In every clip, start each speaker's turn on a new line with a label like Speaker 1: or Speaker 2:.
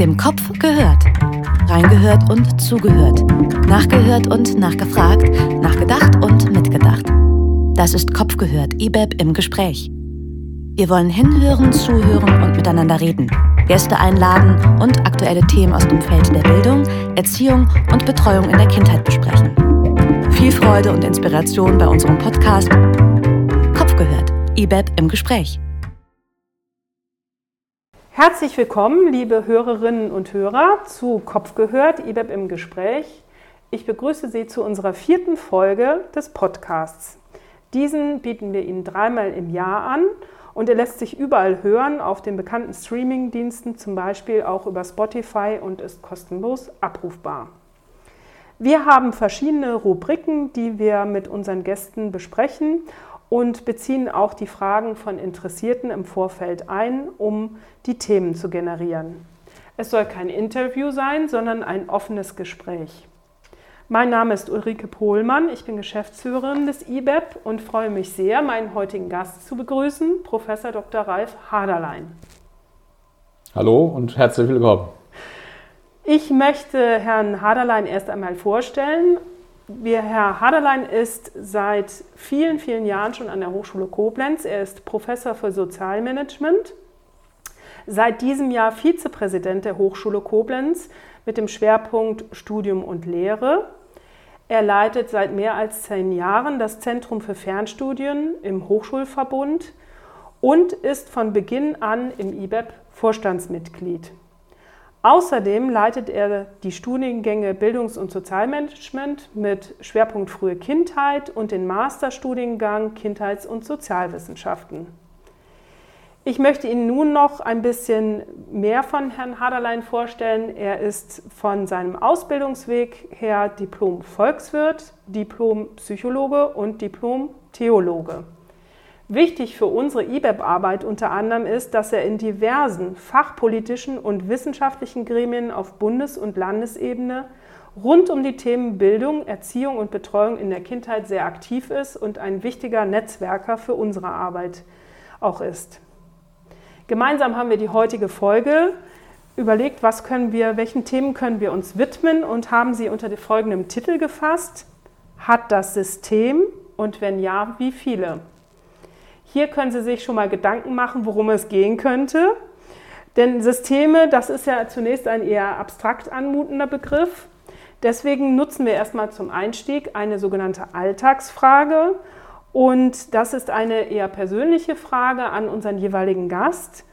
Speaker 1: Dem Kopf gehört. Reingehört und zugehört. Nachgehört und nachgefragt. Nachgedacht und mitgedacht. Das ist Kopf gehört, IBEB im Gespräch. Wir wollen hinhören, zuhören und miteinander reden. Gäste einladen und aktuelle Themen aus dem Feld der Bildung, Erziehung und Betreuung in der Kindheit besprechen. Viel Freude und Inspiration bei unserem Podcast Kopf gehört, IBEB im Gespräch.
Speaker 2: Herzlich willkommen, liebe Hörerinnen und Hörer, zu Kopf gehört, IBEB im Gespräch. Ich begrüße Sie zu unserer vierten Folge des Podcasts. Diesen bieten wir Ihnen dreimal im Jahr an und er lässt sich überall hören, auf den bekannten Streaming-Diensten, zum Beispiel auch über Spotify und ist kostenlos abrufbar. Wir haben verschiedene Rubriken, die wir mit unseren Gästen besprechen und beziehen auch die Fragen von Interessierten im Vorfeld ein, um die Themen zu generieren. Es soll kein Interview sein, sondern ein offenes Gespräch. Mein Name ist Ulrike Pohlmann, ich bin Geschäftsführerin des IBEP und freue mich sehr, meinen heutigen Gast zu begrüßen, Professor Dr. Ralf Haderlein.
Speaker 3: Hallo und herzlich willkommen.
Speaker 2: Ich möchte Herrn Haderlein erst einmal vorstellen. Herr Haderlein ist seit vielen, vielen Jahren schon an der Hochschule Koblenz. Er ist Professor für Sozialmanagement, seit diesem Jahr Vizepräsident der Hochschule Koblenz mit dem Schwerpunkt Studium und Lehre. Er leitet seit mehr als zehn Jahren das Zentrum für Fernstudien im Hochschulverbund und ist von Beginn an im IBEP Vorstandsmitglied. Außerdem leitet er die Studiengänge Bildungs- und Sozialmanagement mit Schwerpunkt frühe Kindheit und den Masterstudiengang Kindheits- und Sozialwissenschaften. Ich möchte Ihnen nun noch ein bisschen mehr von Herrn Haderlein vorstellen. Er ist von seinem Ausbildungsweg her Diplom-Volkswirt, Diplom-Psychologe und Diplom-Theologe. Wichtig für unsere IBEP-Arbeit unter anderem ist, dass er in diversen fachpolitischen und wissenschaftlichen Gremien auf Bundes- und Landesebene rund um die Themen Bildung, Erziehung und Betreuung in der Kindheit sehr aktiv ist und ein wichtiger Netzwerker für unsere Arbeit auch ist. Gemeinsam haben wir die heutige Folge überlegt, was können wir, welchen Themen können wir uns widmen und haben sie unter folgendem Titel gefasst: Hat das System und wenn ja, wie viele? Hier können Sie sich schon mal Gedanken machen, worum es gehen könnte. Denn Systeme, das ist ja zunächst ein eher abstrakt anmutender Begriff. Deswegen nutzen wir erstmal zum Einstieg eine sogenannte Alltagsfrage. Und das ist eine eher persönliche Frage an unseren jeweiligen Gast,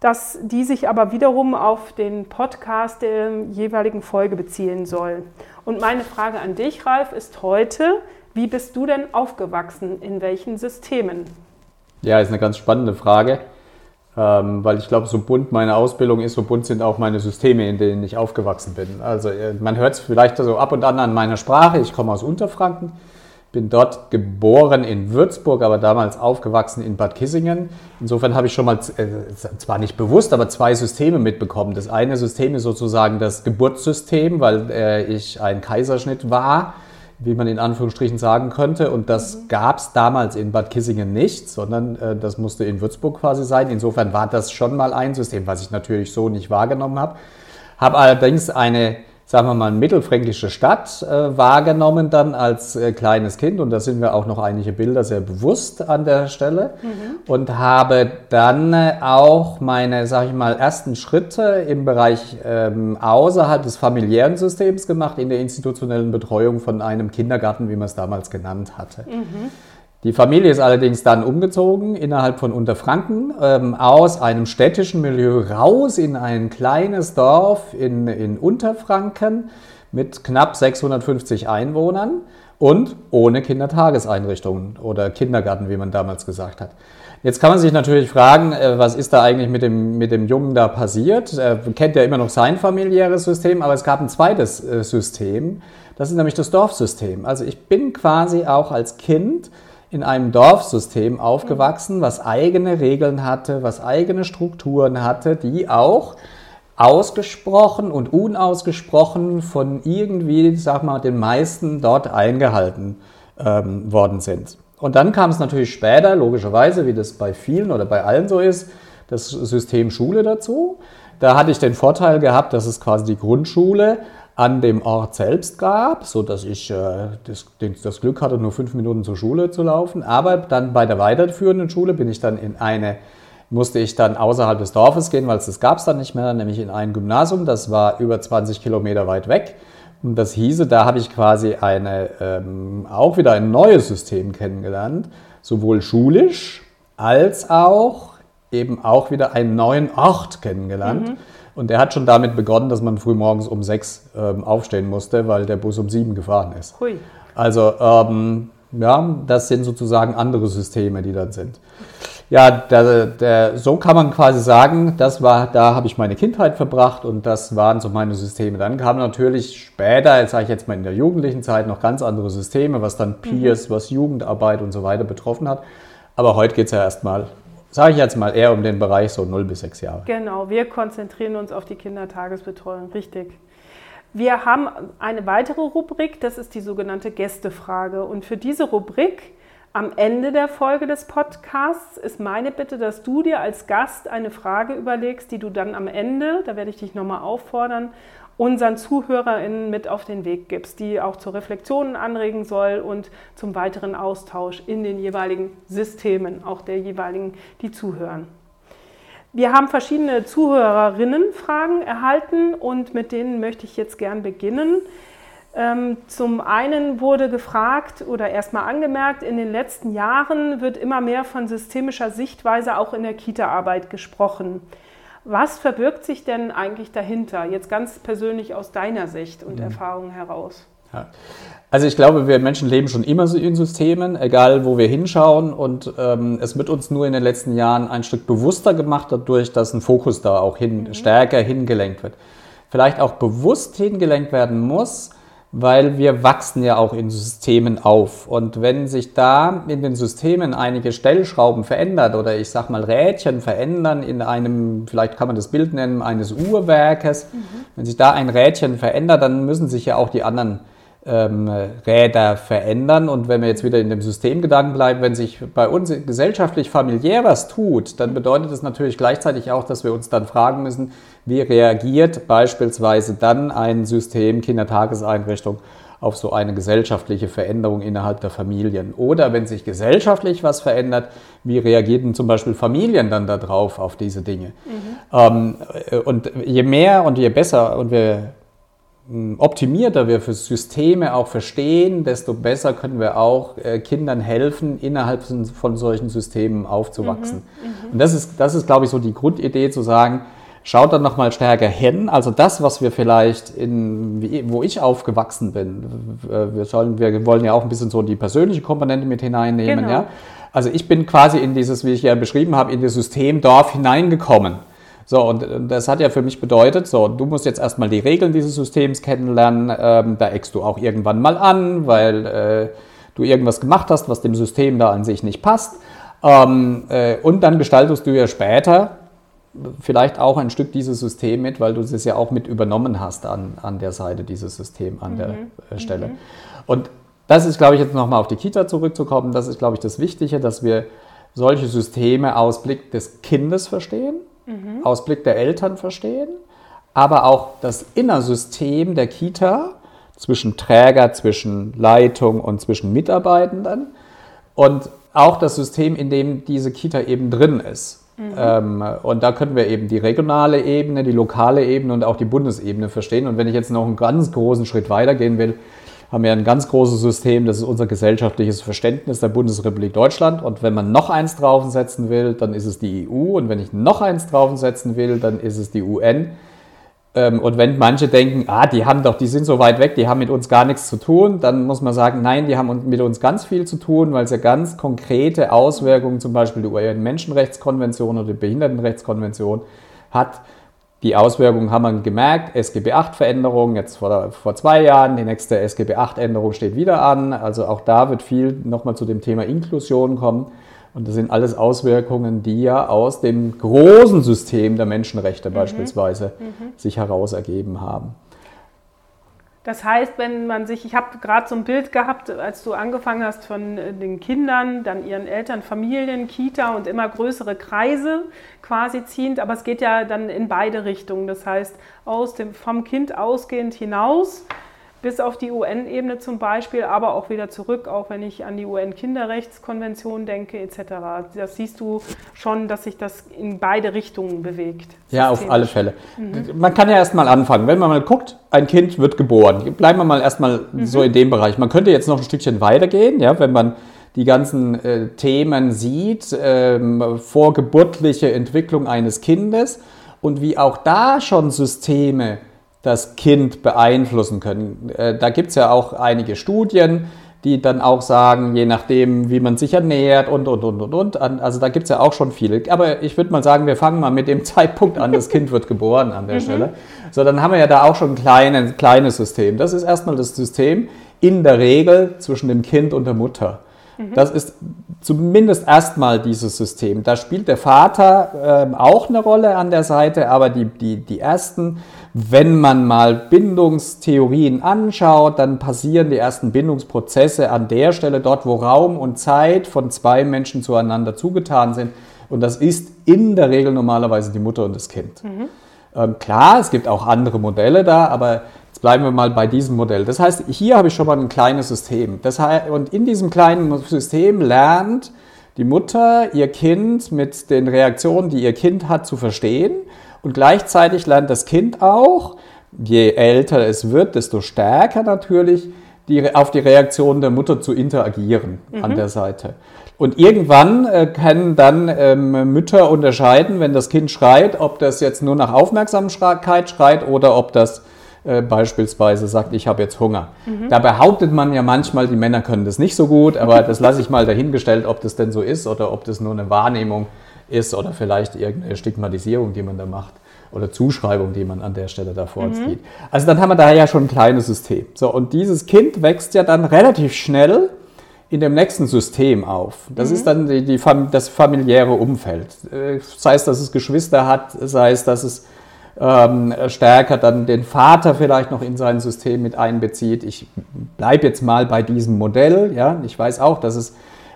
Speaker 2: dass die sich aber wiederum auf den Podcast der jeweiligen Folge beziehen soll. Und meine Frage an dich, Ralf, ist heute, wie bist du denn aufgewachsen? In welchen Systemen?
Speaker 3: Ja, ist eine ganz spannende Frage, ähm, weil ich glaube, so bunt meine Ausbildung ist, so bunt sind auch meine Systeme, in denen ich aufgewachsen bin. Also äh, man hört es vielleicht so ab und an an meiner Sprache. Ich komme aus Unterfranken, bin dort geboren in Würzburg, aber damals aufgewachsen in Bad Kissingen. Insofern habe ich schon mal, äh, zwar nicht bewusst, aber zwei Systeme mitbekommen. Das eine System ist sozusagen das Geburtssystem, weil äh, ich ein Kaiserschnitt war wie man in Anführungsstrichen sagen könnte. Und das mhm. gab es damals in Bad Kissingen nicht, sondern äh, das musste in Würzburg quasi sein. Insofern war das schon mal ein System, was ich natürlich so nicht wahrgenommen habe. Habe allerdings eine sagen wir mal, mittelfränkische Stadt äh, wahrgenommen dann als äh, kleines Kind und da sind wir auch noch einige Bilder sehr bewusst an der Stelle mhm. und habe dann äh, auch meine, sage ich mal, ersten Schritte im Bereich ähm, außerhalb des familiären Systems gemacht in der institutionellen Betreuung von einem Kindergarten, wie man es damals genannt hatte. Mhm. Die Familie ist allerdings dann umgezogen innerhalb von Unterfranken ähm, aus einem städtischen Milieu raus in ein kleines Dorf in, in Unterfranken mit knapp 650 Einwohnern und ohne Kindertageseinrichtungen oder Kindergarten, wie man damals gesagt hat. Jetzt kann man sich natürlich fragen, äh, was ist da eigentlich mit dem, mit dem Jungen da passiert? Er kennt ja immer noch sein familiäres System, aber es gab ein zweites äh, System. Das ist nämlich das Dorfsystem. Also ich bin quasi auch als Kind in einem Dorfsystem aufgewachsen, was eigene Regeln hatte, was eigene Strukturen hatte, die auch ausgesprochen und unausgesprochen von irgendwie, sag mal, den meisten dort eingehalten ähm, worden sind. Und dann kam es natürlich später, logischerweise, wie das bei vielen oder bei allen so ist, das System Schule dazu. Da hatte ich den Vorteil gehabt, dass es quasi die Grundschule an dem Ort selbst gab, so dass ich äh, das, das, Glück hatte, nur fünf Minuten zur Schule zu laufen. Aber dann bei der weiterführenden Schule bin ich dann in eine, musste ich dann außerhalb des Dorfes gehen, weil es das gab es dann nicht mehr, nämlich in ein Gymnasium. Das war über 20 Kilometer weit weg. Und das hieße, da habe ich quasi eine, ähm, auch wieder ein neues System kennengelernt, sowohl schulisch als auch eben auch wieder einen neuen Ort kennengelernt. Mhm. Und der hat schon damit begonnen, dass man früh morgens um sechs ähm, aufstehen musste, weil der Bus um sieben gefahren ist. Hui. Also ähm, ja, das sind sozusagen andere Systeme, die dann sind. Ja, der, der, so kann man quasi sagen, das war, da habe ich meine Kindheit verbracht und das waren so meine Systeme. Dann kamen natürlich später, jetzt sage ich jetzt mal in der jugendlichen Zeit, noch ganz andere Systeme, was dann Peers, mhm. was Jugendarbeit und so weiter betroffen hat. Aber heute geht es ja erstmal sage ich jetzt mal eher um den Bereich so 0 bis 6 Jahre.
Speaker 2: Genau, wir konzentrieren uns auf die Kindertagesbetreuung, richtig. Wir haben eine weitere Rubrik, das ist die sogenannte Gästefrage. Und für diese Rubrik am Ende der Folge des Podcasts ist meine Bitte, dass du dir als Gast eine Frage überlegst, die du dann am Ende, da werde ich dich nochmal auffordern, unseren ZuhörerInnen mit auf den Weg gibst, die auch zur Reflexion anregen soll und zum weiteren Austausch in den jeweiligen Systemen, auch der jeweiligen, die zuhören. Wir haben verschiedene Zuhörerinnenfragen erhalten und mit denen möchte ich jetzt gern beginnen. Ähm, zum einen wurde gefragt oder erstmal angemerkt, in den letzten Jahren wird immer mehr von systemischer Sichtweise auch in der Kita-Arbeit gesprochen. Was verbirgt sich denn eigentlich dahinter, jetzt ganz persönlich aus deiner Sicht und mhm. Erfahrung heraus?
Speaker 3: Ja. Also ich glaube, wir Menschen leben schon immer so in Systemen, egal wo wir hinschauen. Und ähm, es wird uns nur in den letzten Jahren ein Stück bewusster gemacht, dadurch, dass ein Fokus da auch hin, mhm. stärker hingelenkt wird. Vielleicht auch bewusst hingelenkt werden muss, weil wir wachsen ja auch in Systemen auf. Und wenn sich da in den Systemen einige Stellschrauben verändert oder ich sag mal Rädchen verändern in einem, vielleicht kann man das Bild nennen, eines Uhrwerkes, mhm. wenn sich da ein Rädchen verändert, dann müssen sich ja auch die anderen ähm, Räder verändern. Und wenn wir jetzt wieder in dem Systemgedanken bleiben, wenn sich bei uns gesellschaftlich familiär was tut, dann bedeutet das natürlich gleichzeitig auch, dass wir uns dann fragen müssen, wie reagiert beispielsweise dann ein System Kindertageseinrichtung auf so eine gesellschaftliche Veränderung innerhalb der Familien. Oder wenn sich gesellschaftlich was verändert, wie reagieren zum Beispiel Familien dann darauf, auf diese Dinge? Mhm. Ähm, und je mehr und je besser und wir optimierter wir für Systeme auch verstehen, desto besser können wir auch äh, Kindern helfen, innerhalb von solchen Systemen aufzuwachsen. Mhm, mhm. Und das ist, das ist, glaube ich, so die Grundidee zu sagen, schaut dann nochmal stärker hin. Also das, was wir vielleicht in, wo ich aufgewachsen bin, wir, sollen, wir wollen ja auch ein bisschen so die persönliche Komponente mit hineinnehmen. Genau. Ja? Also ich bin quasi in dieses, wie ich ja beschrieben habe, in das Systemdorf hineingekommen. So, und das hat ja für mich bedeutet, so, du musst jetzt erstmal die Regeln dieses Systems kennenlernen, ähm, da eckst du auch irgendwann mal an, weil äh, du irgendwas gemacht hast, was dem System da an sich nicht passt. Ähm, äh, und dann gestaltest du ja später vielleicht auch ein Stück dieses System mit, weil du es ja auch mit übernommen hast an, an der Seite dieses Systems, an mhm. der äh, Stelle. Mhm. Und das ist, glaube ich, jetzt nochmal auf die Kita zurückzukommen, das ist, glaube ich, das Wichtige, dass wir solche Systeme aus Blick des Kindes verstehen mhm. aus Blick der Eltern verstehen, aber auch das Innersystem der Kita zwischen Träger, zwischen Leitung und zwischen Mitarbeitenden und auch das System, in dem diese Kita eben drin ist. Mhm. Ähm, und da können wir eben die regionale Ebene, die lokale Ebene und auch die Bundesebene verstehen. Und wenn ich jetzt noch einen ganz großen Schritt weitergehen will, haben wir ein ganz großes System, das ist unser gesellschaftliches Verständnis der Bundesrepublik Deutschland. Und wenn man noch eins draufsetzen will, dann ist es die EU. Und wenn ich noch eins draufsetzen will, dann ist es die UN. Ähm, und wenn manche denken, ah, die haben doch, die sind so weit weg, die haben mit uns gar nichts zu tun, dann muss man sagen, nein, die haben mit uns ganz viel zu tun, weil es ja ganz konkrete Auswirkungen, zum Beispiel die UN-Menschenrechtskonvention oder die Behindertenrechtskonvention hat die Auswirkungen haben wir gemerkt. SGB 8 Veränderung, jetzt vor, vor zwei Jahren. Die nächste SGB 8 Änderung steht wieder an. Also auch da wird viel nochmal zu dem Thema Inklusion kommen. Und das sind alles Auswirkungen, die ja aus dem großen System der Menschenrechte mhm. beispielsweise mhm. sich heraus ergeben haben.
Speaker 2: Das heißt, wenn man sich, ich habe gerade so ein Bild gehabt, als du angefangen hast von äh, den Kindern, dann ihren Eltern, Familien, Kita und immer größere Kreise quasi ziehend, aber es geht ja dann in beide Richtungen. Das heißt, aus dem, vom Kind ausgehend hinaus bis auf die UN-Ebene zum Beispiel, aber auch wieder zurück, auch wenn ich an die UN-Kinderrechtskonvention denke etc. Das siehst du schon, dass sich das in beide Richtungen bewegt.
Speaker 3: Ja, auf alle Fälle. Mhm. Man kann ja erstmal anfangen. Wenn man mal guckt, ein Kind wird geboren. Bleiben wir mal erstmal mhm. so in dem Bereich. Man könnte jetzt noch ein Stückchen weitergehen, ja, wenn man die ganzen äh, Themen sieht, ähm, vorgeburtliche Entwicklung eines Kindes und wie auch da schon Systeme das Kind beeinflussen können. Äh, da gibt es ja auch einige Studien, die dann auch sagen, je nachdem, wie man sich ernährt und, und, und, und, und. Also da gibt es ja auch schon viele. Aber ich würde mal sagen, wir fangen mal mit dem Zeitpunkt an, das Kind wird geboren an der mhm. Stelle. So, dann haben wir ja da auch schon ein kleines, kleines System. Das ist erstmal das System in der Regel zwischen dem Kind und der Mutter. Mhm. Das ist zumindest erstmal dieses System. Da spielt der Vater äh, auch eine Rolle an der Seite, aber die, die, die ersten wenn man mal Bindungstheorien anschaut, dann passieren die ersten Bindungsprozesse an der Stelle dort, wo Raum und Zeit von zwei Menschen zueinander zugetan sind. Und das ist in der Regel normalerweise die Mutter und das Kind. Mhm. Ähm, klar, es gibt auch andere Modelle da, aber jetzt bleiben wir mal bei diesem Modell. Das heißt, hier habe ich schon mal ein kleines System. Das heißt, und in diesem kleinen System lernt die Mutter ihr Kind mit den Reaktionen, die ihr Kind hat, zu verstehen und gleichzeitig lernt das Kind auch, je älter es wird, desto stärker natürlich die, auf die Reaktion der Mutter zu interagieren mhm. an der Seite. Und irgendwann äh, können dann ähm, Mütter unterscheiden, wenn das Kind schreit, ob das jetzt nur nach Aufmerksamkeit schreit oder ob das äh, beispielsweise sagt, ich habe jetzt Hunger. Mhm. Da behauptet man ja manchmal, die Männer können das nicht so gut, aber das lasse ich mal dahingestellt, ob das denn so ist oder ob das nur eine Wahrnehmung ist ist oder vielleicht irgendeine Stigmatisierung, die man da macht oder Zuschreibung, die man an der Stelle da vorzieht. Mhm. Also dann haben wir da ja schon ein kleines System. So, und dieses Kind wächst ja dann relativ schnell in dem nächsten System auf. Das mhm. ist dann die, die das familiäre Umfeld. Äh, sei es, dass es Geschwister hat, sei es, dass es ähm, stärker dann den Vater vielleicht noch in sein System mit einbezieht. Ich bleibe jetzt mal bei diesem Modell. Ja? Ich weiß auch, dass, es,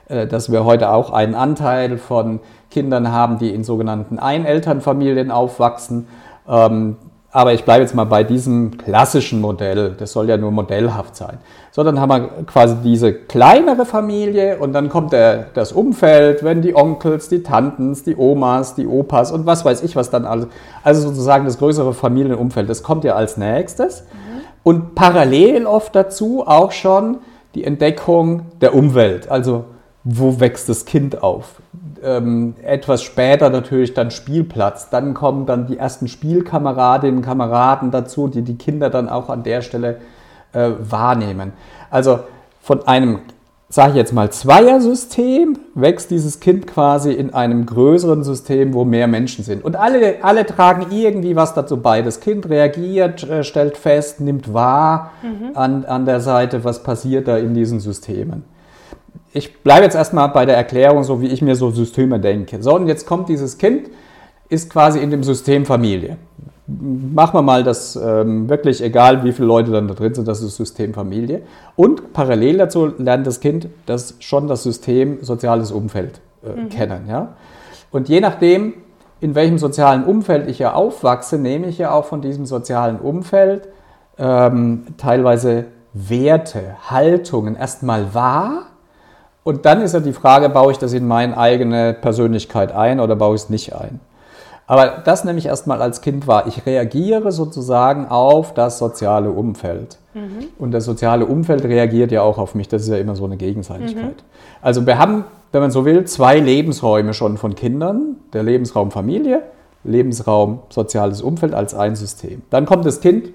Speaker 3: äh, dass wir heute auch einen Anteil von Kindern haben, die in sogenannten Einelternfamilien aufwachsen. Ähm, aber ich bleibe jetzt mal bei diesem klassischen Modell. Das soll ja nur modellhaft sein. So, dann haben wir quasi diese kleinere Familie und dann kommt der, das Umfeld, wenn die Onkels, die Tantens, die Omas, die Opas und was weiß ich, was dann alles. Also sozusagen das größere Familienumfeld, das kommt ja als nächstes. Mhm. Und parallel oft dazu auch schon die Entdeckung der Umwelt. Also wo wächst das Kind auf? Ähm, etwas später natürlich dann Spielplatz. Dann kommen dann die ersten Spielkameradinnen und Kameraden dazu, die die Kinder dann auch an der Stelle äh, wahrnehmen. Also von einem, sage ich jetzt mal, Zweiersystem wächst dieses Kind quasi in einem größeren System, wo mehr Menschen sind. Und alle, alle tragen irgendwie was dazu bei. Das Kind reagiert, äh, stellt fest, nimmt wahr mhm. an, an der Seite, was passiert da in diesen Systemen ich bleibe jetzt erstmal bei der Erklärung, so wie ich mir so Systeme denke. So, und jetzt kommt dieses Kind, ist quasi in dem System Familie. Machen wir mal das ähm, wirklich, egal wie viele Leute dann da drin sind, das ist System Familie. Und parallel dazu lernt das Kind das schon das System soziales Umfeld äh, mhm. kennen. Ja? Und je nachdem, in welchem sozialen Umfeld ich ja aufwachse, nehme ich ja auch von diesem sozialen Umfeld ähm, teilweise Werte, Haltungen erstmal wahr und dann ist ja die Frage, baue ich das in meine eigene Persönlichkeit ein oder baue ich es nicht ein? Aber das nehme ich erstmal als Kind wahr. Ich reagiere sozusagen auf das soziale Umfeld. Mhm. Und das soziale Umfeld reagiert ja auch auf mich. Das ist ja immer so eine Gegenseitigkeit. Mhm. Also wir haben, wenn man so will, zwei Lebensräume schon von Kindern. Der Lebensraum Familie, Lebensraum soziales Umfeld als ein System. Dann kommt das Kind,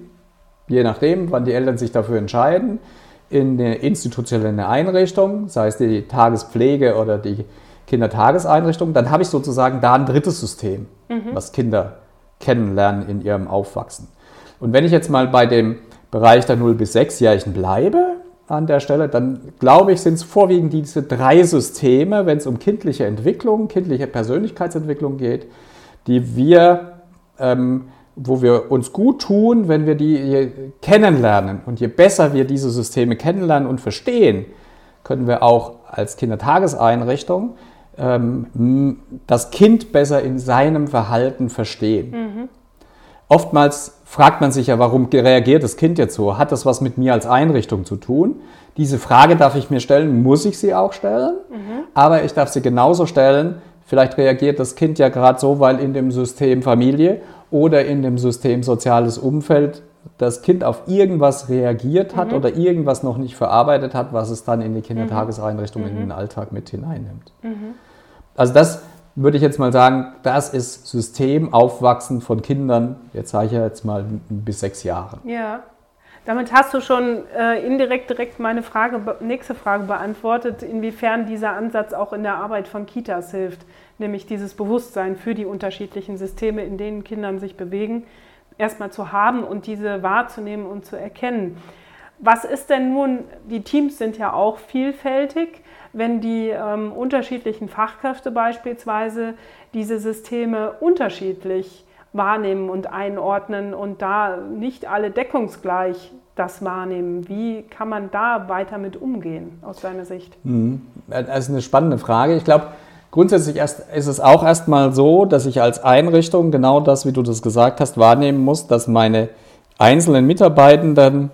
Speaker 3: je nachdem, wann die Eltern sich dafür entscheiden, in eine institutionelle Einrichtung, sei es die Tagespflege oder die Kindertageseinrichtung, dann habe ich sozusagen da ein drittes System, mhm. was Kinder kennenlernen in ihrem Aufwachsen. Und wenn ich jetzt mal bei dem Bereich der 0- bis 6-Jährigen bleibe, an der Stelle, dann glaube ich, sind es vorwiegend diese drei Systeme, wenn es um kindliche Entwicklung, kindliche Persönlichkeitsentwicklung geht, die wir ähm, wo wir uns gut tun, wenn wir die kennenlernen. Und je besser wir diese Systeme kennenlernen und verstehen, können wir auch als Kindertageseinrichtung ähm, das Kind besser in seinem Verhalten verstehen. Mhm. Oftmals fragt man sich ja, warum reagiert das Kind jetzt so? Hat das was mit mir als Einrichtung zu tun? Diese Frage darf ich mir stellen, muss ich sie auch stellen, mhm. aber ich darf sie genauso stellen. Vielleicht reagiert das Kind ja gerade so, weil in dem System Familie oder in dem System soziales Umfeld das Kind auf irgendwas reagiert hat mhm. oder irgendwas noch nicht verarbeitet hat, was es dann in die Kindertageseinrichtung, mhm. in den Alltag mit hineinnimmt. Mhm. Also das würde ich jetzt mal sagen, das ist Systemaufwachsen von Kindern, jetzt sage ich ja jetzt mal bis sechs Jahre.
Speaker 2: Ja. Damit hast du schon äh, indirekt direkt meine Frage, nächste Frage beantwortet, inwiefern dieser Ansatz auch in der Arbeit von Kitas hilft nämlich dieses Bewusstsein für die unterschiedlichen Systeme, in denen Kindern sich bewegen, erstmal zu haben und diese wahrzunehmen und zu erkennen. Was ist denn nun, die Teams sind ja auch vielfältig, wenn die ähm, unterschiedlichen Fachkräfte beispielsweise diese Systeme unterschiedlich wahrnehmen und einordnen und da nicht alle deckungsgleich das wahrnehmen. Wie kann man da weiter mit umgehen aus deiner Sicht?
Speaker 3: Mhm. Das ist eine spannende Frage. Ich glaube, Grundsätzlich erst, ist es auch erstmal so, dass ich als Einrichtung genau das, wie du das gesagt hast, wahrnehmen muss, dass meine einzelnen Mitarbeitenden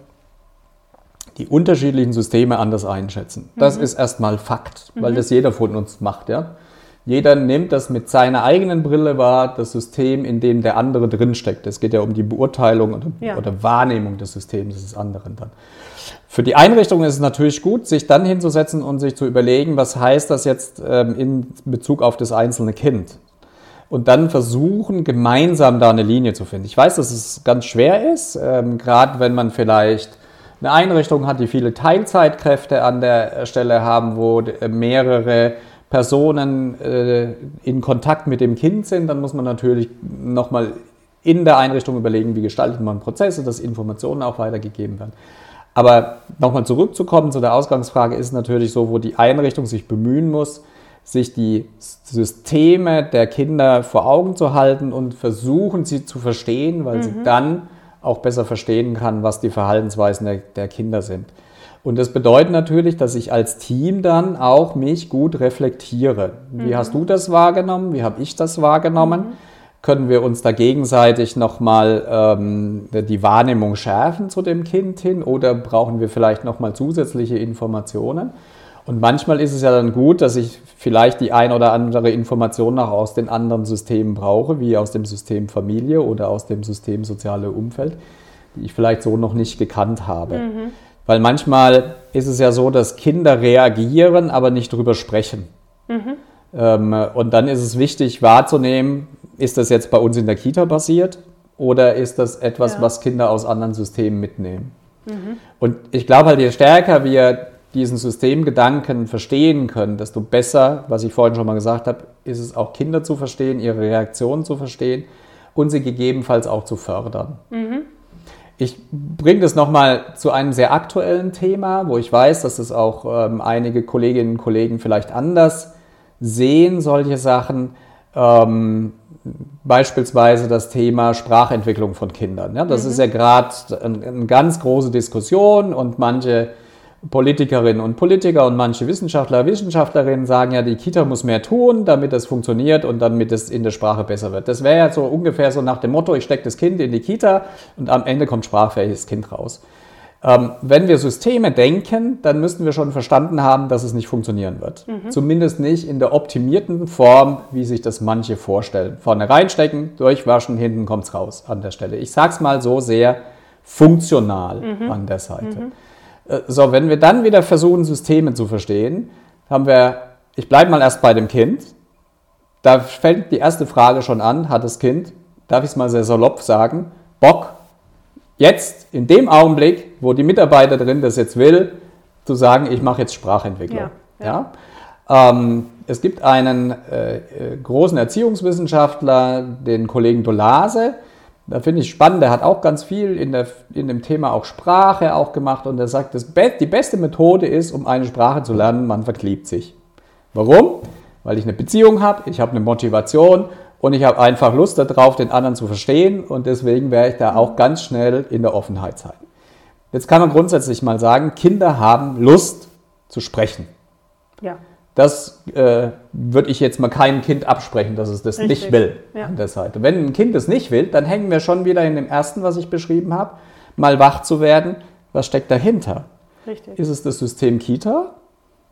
Speaker 3: die unterschiedlichen Systeme anders einschätzen. Das mhm. ist erstmal Fakt, weil mhm. das jeder von uns macht. Ja? Jeder nimmt das mit seiner eigenen Brille wahr, das System, in dem der andere drinsteckt. Es geht ja um die Beurteilung oder, ja. oder Wahrnehmung des Systems des anderen dann. Für die Einrichtung ist es natürlich gut, sich dann hinzusetzen und sich zu überlegen, was heißt das jetzt ähm, in Bezug auf das einzelne Kind. Und dann versuchen, gemeinsam da eine Linie zu finden. Ich weiß, dass es ganz schwer ist, ähm, gerade wenn man vielleicht eine Einrichtung hat, die viele Teilzeitkräfte an der Stelle haben, wo äh, mehrere Personen äh, in Kontakt mit dem Kind sind, dann muss man natürlich nochmal in der Einrichtung überlegen, wie gestaltet man Prozesse, dass Informationen auch weitergegeben werden. Aber nochmal zurückzukommen zu der Ausgangsfrage ist natürlich so, wo die Einrichtung sich bemühen muss, sich die Systeme der Kinder vor Augen zu halten und versuchen, sie zu verstehen, weil mhm. sie dann auch besser verstehen kann, was die Verhaltensweisen der, der Kinder sind. Und das bedeutet natürlich, dass ich als Team dann auch mich gut reflektiere. Wie mhm. hast du das wahrgenommen? Wie habe ich das wahrgenommen? Mhm. Können wir uns da gegenseitig nochmal ähm, die Wahrnehmung schärfen zu dem Kind hin oder brauchen wir vielleicht nochmal zusätzliche Informationen? Und manchmal ist es ja dann gut, dass ich vielleicht die ein oder andere Information noch aus den anderen Systemen brauche, wie aus dem System Familie oder aus dem System soziale Umfeld, die ich vielleicht so noch nicht gekannt habe. Mhm. Weil manchmal ist es ja so, dass Kinder reagieren, aber nicht drüber sprechen. Mhm. Ähm, und dann ist es wichtig wahrzunehmen, ist das jetzt bei uns in der Kita basiert oder ist das etwas, ja. was Kinder aus anderen Systemen mitnehmen? Mhm. Und ich glaube halt, je stärker wir diesen Systemgedanken verstehen können, desto besser, was ich vorhin schon mal gesagt habe, ist es auch Kinder zu verstehen, ihre Reaktionen zu verstehen und sie gegebenenfalls auch zu fördern. Mhm. Ich bringe das nochmal zu einem sehr aktuellen Thema, wo ich weiß, dass es auch ähm, einige Kolleginnen und Kollegen vielleicht anders sehen, solche Sachen. Ähm, beispielsweise das Thema Sprachentwicklung von Kindern. Ja, das mhm. ist ja gerade eine ein ganz große Diskussion und manche Politikerinnen und Politiker und manche Wissenschaftler, Wissenschaftlerinnen sagen ja, die Kita muss mehr tun, damit es funktioniert und damit es in der Sprache besser wird. Das wäre ja so ungefähr so nach dem Motto, ich stecke das Kind in die Kita und am Ende kommt sprachfähiges Kind raus. Ähm, wenn wir Systeme denken, dann müssten wir schon verstanden haben, dass es nicht funktionieren wird. Mhm. Zumindest nicht in der optimierten Form, wie sich das manche vorstellen. Vorne reinstecken, durchwaschen, hinten kommt es raus an der Stelle. Ich sage es mal so sehr funktional mhm. an der Seite. Mhm. Äh, so, wenn wir dann wieder versuchen, Systeme zu verstehen, haben wir, ich bleibe mal erst bei dem Kind. Da fällt die erste Frage schon an, hat das Kind, darf ich es mal sehr salopp sagen, Bock jetzt in dem Augenblick, wo die Mitarbeiterin das jetzt will, zu sagen, ich mache jetzt Sprachentwicklung. Ja, ja. Ähm, es gibt einen äh, äh, großen Erziehungswissenschaftler, den Kollegen Dolase, da finde ich spannend, der hat auch ganz viel in, der, in dem Thema auch Sprache auch gemacht und er sagt, das Be die beste Methode ist, um eine Sprache zu lernen, man verkliebt sich. Warum? Weil ich eine Beziehung habe, ich habe eine Motivation und ich habe einfach Lust darauf, den anderen zu verstehen und deswegen werde ich da auch ganz schnell in der Offenheit sein. Jetzt kann man grundsätzlich mal sagen, Kinder haben Lust zu sprechen.
Speaker 2: Ja.
Speaker 3: Das äh, würde ich jetzt mal keinem Kind absprechen, dass es das
Speaker 2: Richtig.
Speaker 3: nicht will
Speaker 2: Ja.
Speaker 3: an der Seite. Wenn ein Kind es nicht will, dann hängen wir schon wieder in dem ersten, was ich beschrieben habe, mal wach zu werden. Was steckt dahinter?
Speaker 2: Richtig.
Speaker 3: Ist es das System Kita?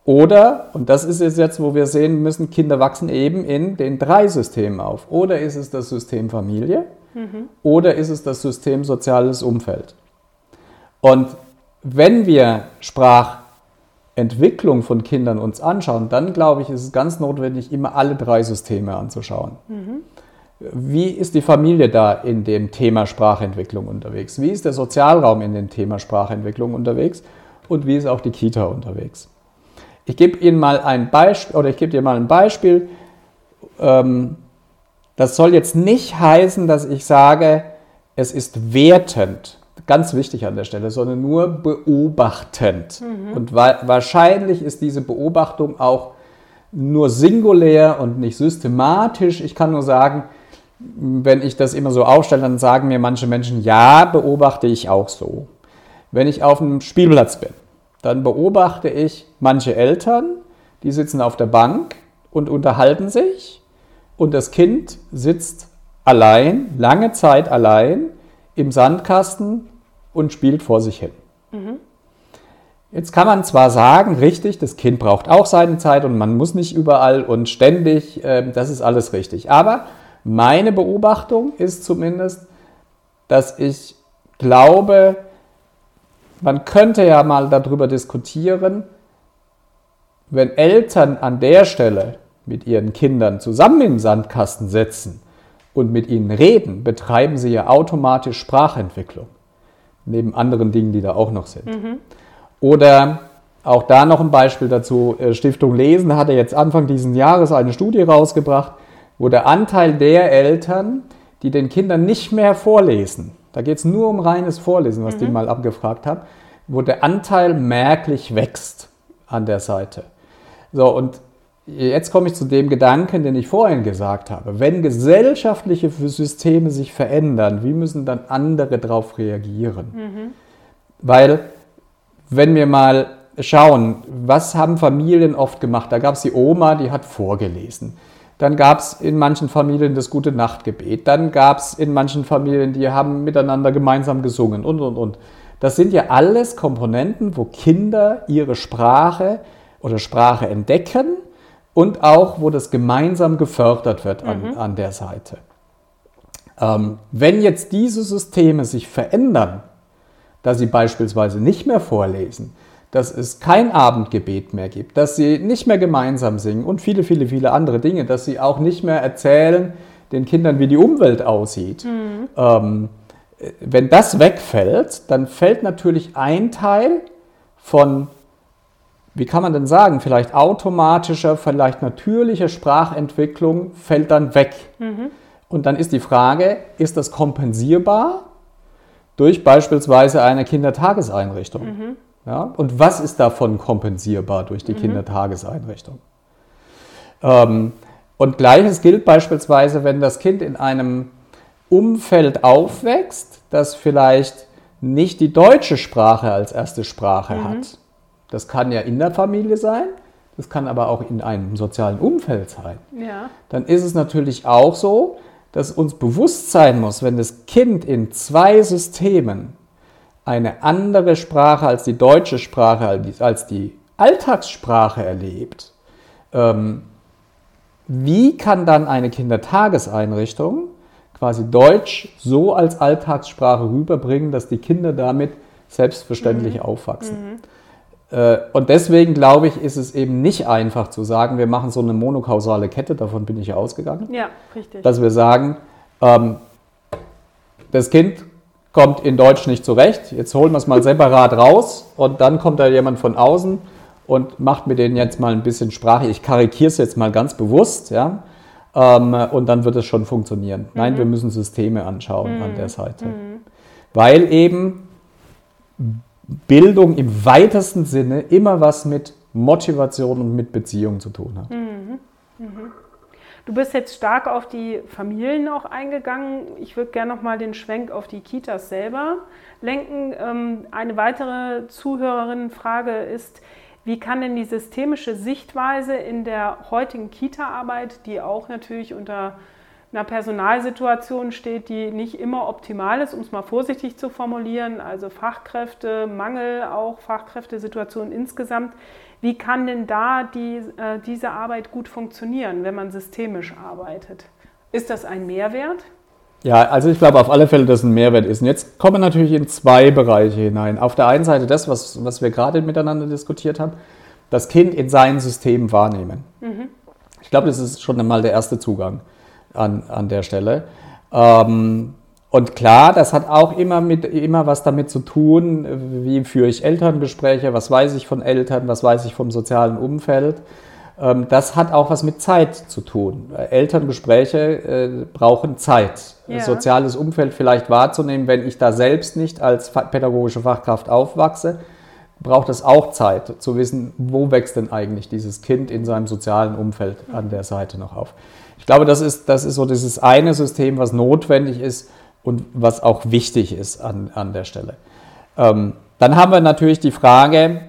Speaker 3: Oder, und das ist es jetzt, wo wir sehen müssen, Kinder wachsen eben in den drei Systemen auf. Oder ist es das System Familie? Oder ist es das System soziales Umfeld? Und wenn wir Sprachentwicklung von Kindern uns anschauen, dann glaube ich, ist es ganz notwendig, immer alle drei Systeme anzuschauen. Wie ist die Familie da in dem Thema Sprachentwicklung unterwegs? Wie ist der Sozialraum in dem Thema Sprachentwicklung unterwegs? Und wie ist auch die Kita unterwegs? Ich gebe Ihnen mal ein Beispiel, oder ich gebe dir mal ein Beispiel. Ähm, das soll jetzt nicht heißen, dass ich sage, es ist wertend, ganz wichtig an der Stelle, sondern nur beobachtend. Und wa wahrscheinlich ist diese Beobachtung auch nur singulär und nicht systematisch. Ich kann nur sagen, wenn ich das immer so aufstelle, dann sagen mir manche Menschen, ja, beobachte ich auch so. Wenn ich auf einem Spielplatz bin, dann beobachte ich manche Eltern, die sitzen auf der Bank und unterhalten sich und das Kind sitzt allein, lange Zeit allein im Sandkasten und spielt vor sich hin. Jetzt kann man zwar sagen, richtig, das Kind braucht auch seine Zeit und man muss nicht überall und ständig, äh, das ist alles richtig. Aber meine Beobachtung ist zumindest, dass ich glaube, man könnte ja mal darüber diskutieren, wenn Eltern an der Stelle mit ihren Kindern zusammen im Sandkasten sitzen und mit ihnen reden, betreiben sie ja automatisch Sprachentwicklung. Neben anderen Dingen, die da auch noch sind. Oder auch da noch ein Beispiel dazu. äh, Stiftung Lesen hatte jetzt Anfang dieses Jahres eine Studie rausgebracht, wo der Anteil der Eltern, die den Kindern nicht mehr vorlesen, da geht es nur um reines Vorlesen, was die mal abgefragt habe, wo der Anteil merklich wächst an der Seite. So, und jetzt komme ich zu dem Gedanken, den ich vorhin gesagt habe. Wenn gesellschaftliche Systeme sich verändern, wie müssen dann andere darauf reagieren? Weil, wenn wir mal schauen, was haben Familien oft gemacht? Da gab es die Oma, die hat vorgelesen. Dann gab es in manchen Familien das gute Nachtgebet. Dann gab es in manchen Familien, die haben miteinander gemeinsam gesungen und, und, und. Das sind ja alles Komponenten, wo Kinder ihre Sprache oder Sprache entdecken und auch, wo das gemeinsam gefördert wird an, an der Seite. Ähm, wenn jetzt diese Systeme sich verändern, dass sie beispielsweise nicht mehr vorlesen, dass es kein Abendgebet mehr gibt, dass sie nicht mehr gemeinsam singen und viele, viele, viele andere Dinge, dass sie auch nicht mehr erzählen den Kindern, wie die Umwelt aussieht. Ähm, wenn das wegfällt, dann fällt natürlich ein Teil von, wie kann man denn sagen, vielleicht automatischer, vielleicht natürlicher Sprachentwicklung fällt dann weg. Und dann ist die Frage, ist das kompensierbar durch beispielsweise eine Kindertageseinrichtung? Ja? Und was ist davon kompensierbar durch die Kindertageseinrichtung? Ähm, und gleiches gilt beispielsweise, wenn das Kind in einem Umfeld aufwächst, das vielleicht nicht die deutsche Sprache als erste Sprache hat. Das kann ja in der Familie sein, das kann aber auch in einem sozialen Umfeld sein
Speaker 2: Ja.
Speaker 3: dann ist es natürlich auch so, dass uns bewusst sein muss, wenn das Kind in zwei Systemen eine andere Sprache als die deutsche Sprache, als die- Alltagssprache erlebt, ähm, wie kann dann eine Kindertageseinrichtung quasi Deutsch so als Alltagssprache rüberbringen, dass die Kinder damit selbstverständlich aufwachsen? Äh, Und deswegen glaube ich, ist es eben nicht einfach zu sagen, wir machen so eine monokausale Kette, davon bin ich ja ausgegangen,
Speaker 2: Ja, richtig.
Speaker 3: dass wir sagen, ähm, das Kind kommt in Deutsch nicht zurecht, jetzt holen wir es mal separat raus und dann kommt da jemand von außen und macht mit denen jetzt mal ein bisschen Sprache. Ich karikiere es jetzt mal ganz bewusst, ja, ähm, und dann wird es schon funktionieren. Nein, wir müssen Systeme anschauen an der Seite. Weil eben Bildung im weitesten Sinne immer was mit Motivation und mit Beziehung zu tun hat.
Speaker 2: Du bist jetzt stark auf die Familien auch eingegangen. Ich würde gerne noch mal den Schwenk auf die Kitas selber lenken. Ähm, eine weitere Zuhörerinnenfrage ist, wie kann denn die systemische Sichtweise in der heutigen Kita-Arbeit, die auch natürlich unter einer Personalsituation steht, die nicht immer optimal ist, um es mal vorsichtig zu formulieren, also Fachkräfte, Mangel, auch Fachkräftesituation insgesamt, wie kann denn da die, äh, diese Arbeit gut funktionieren, wenn man systemisch arbeitet? Ist das ein Mehrwert?
Speaker 3: Ja, also ich glaube auf alle Fälle, dass ein Mehrwert ist. Und jetzt kommen wir natürlich in zwei Bereiche hinein. Auf der einen Seite das, was, was wir gerade miteinander diskutiert haben, das Kind in sein System wahrnehmen. Mhm. Ich glaube, das ist schon einmal der erste Zugang an, an der Stelle. Ähm, und klar, das hat auch immer, mit, immer was damit zu tun, wie führe ich Elterngespräche, was weiß ich von Eltern, was weiß ich vom sozialen Umfeld. Ähm, das hat auch was mit Zeit zu tun. Elterngespräche äh, brauchen Zeit. Ja. Soziales Umfeld vielleicht wahrzunehmen, wenn ich da selbst nicht als pädagogische Fachkraft aufwachse, braucht es auch Zeit zu wissen, wo wächst denn eigentlich dieses Kind in seinem sozialen Umfeld an der Seite noch auf. Ich glaube, das ist, das ist so dieses eine System, was notwendig ist und was auch wichtig ist an, an der Stelle. Ähm, dann haben wir natürlich die Frage,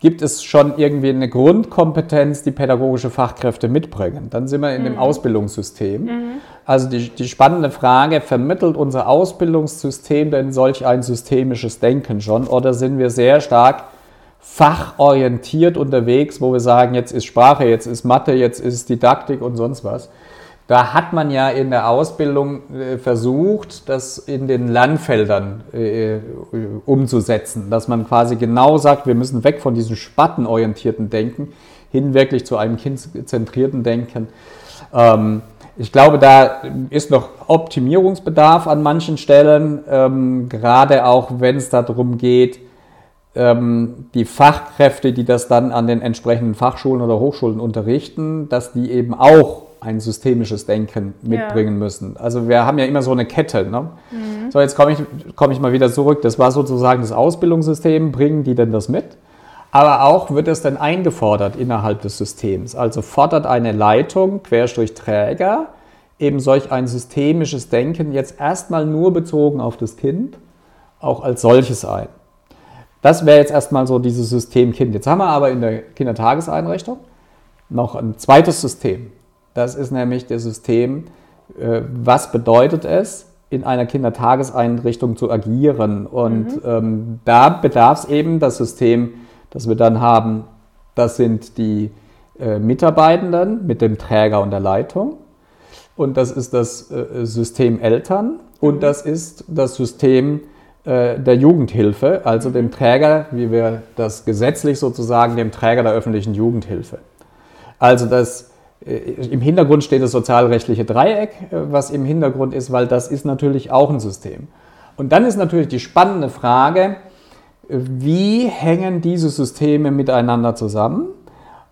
Speaker 3: gibt es schon irgendwie eine Grundkompetenz, die pädagogische Fachkräfte mitbringen. Dann sind wir in mhm. dem Ausbildungssystem. Mhm. Also die, die spannende Frage, vermittelt unser Ausbildungssystem denn solch ein systemisches Denken schon oder sind wir sehr stark fachorientiert unterwegs, wo wir sagen, jetzt ist Sprache, jetzt ist Mathe, jetzt ist Didaktik und sonst was. Da hat man ja in der Ausbildung äh, versucht, das in den Lernfeldern äh, umzusetzen, dass man quasi genau sagt, wir müssen weg von diesem spattenorientierten Denken hin wirklich zu einem kindzentrierten Denken. Ähm, ich glaube, da ist noch Optimierungsbedarf an manchen Stellen, ähm, gerade auch wenn es darum geht, ähm, die Fachkräfte, die das dann an den entsprechenden Fachschulen oder Hochschulen unterrichten, dass die eben auch ein systemisches Denken mitbringen ja. müssen. Also wir haben ja immer so eine Kette. Ne? Mhm. So, jetzt komme ich, komm ich mal wieder zurück. Das war sozusagen das Ausbildungssystem. Bringen die denn das mit? Aber auch wird es denn eingefordert innerhalb des Systems. Also fordert eine Leitung, Querstrich Träger, eben solch ein systemisches Denken jetzt erstmal nur bezogen auf das Kind, auch als solches ein. Das wäre jetzt erstmal so dieses System Kind. Jetzt haben wir aber in der Kindertageseinrichtung noch ein zweites System. Das ist nämlich das System, äh, was bedeutet es, in einer Kindertageseinrichtung zu agieren. Und mhm. ähm, da bedarf es eben das System, das wir dann haben, das sind die äh, Mitarbeitenden mit dem Träger und der Leitung. Und das ist das äh, System Eltern. Und mhm. das ist das System äh, der Jugendhilfe, also mhm. dem Träger, wie wir das gesetzlich sozusagen, dem Träger der öffentlichen Jugendhilfe. Also das im Hintergrund steht das sozialrechtliche Dreieck, äh, was im Hintergrund ist, weil das ist natürlich auch ein System. Und dann ist natürlich die spannende Frage, wie hängen diese Systeme miteinander zusammen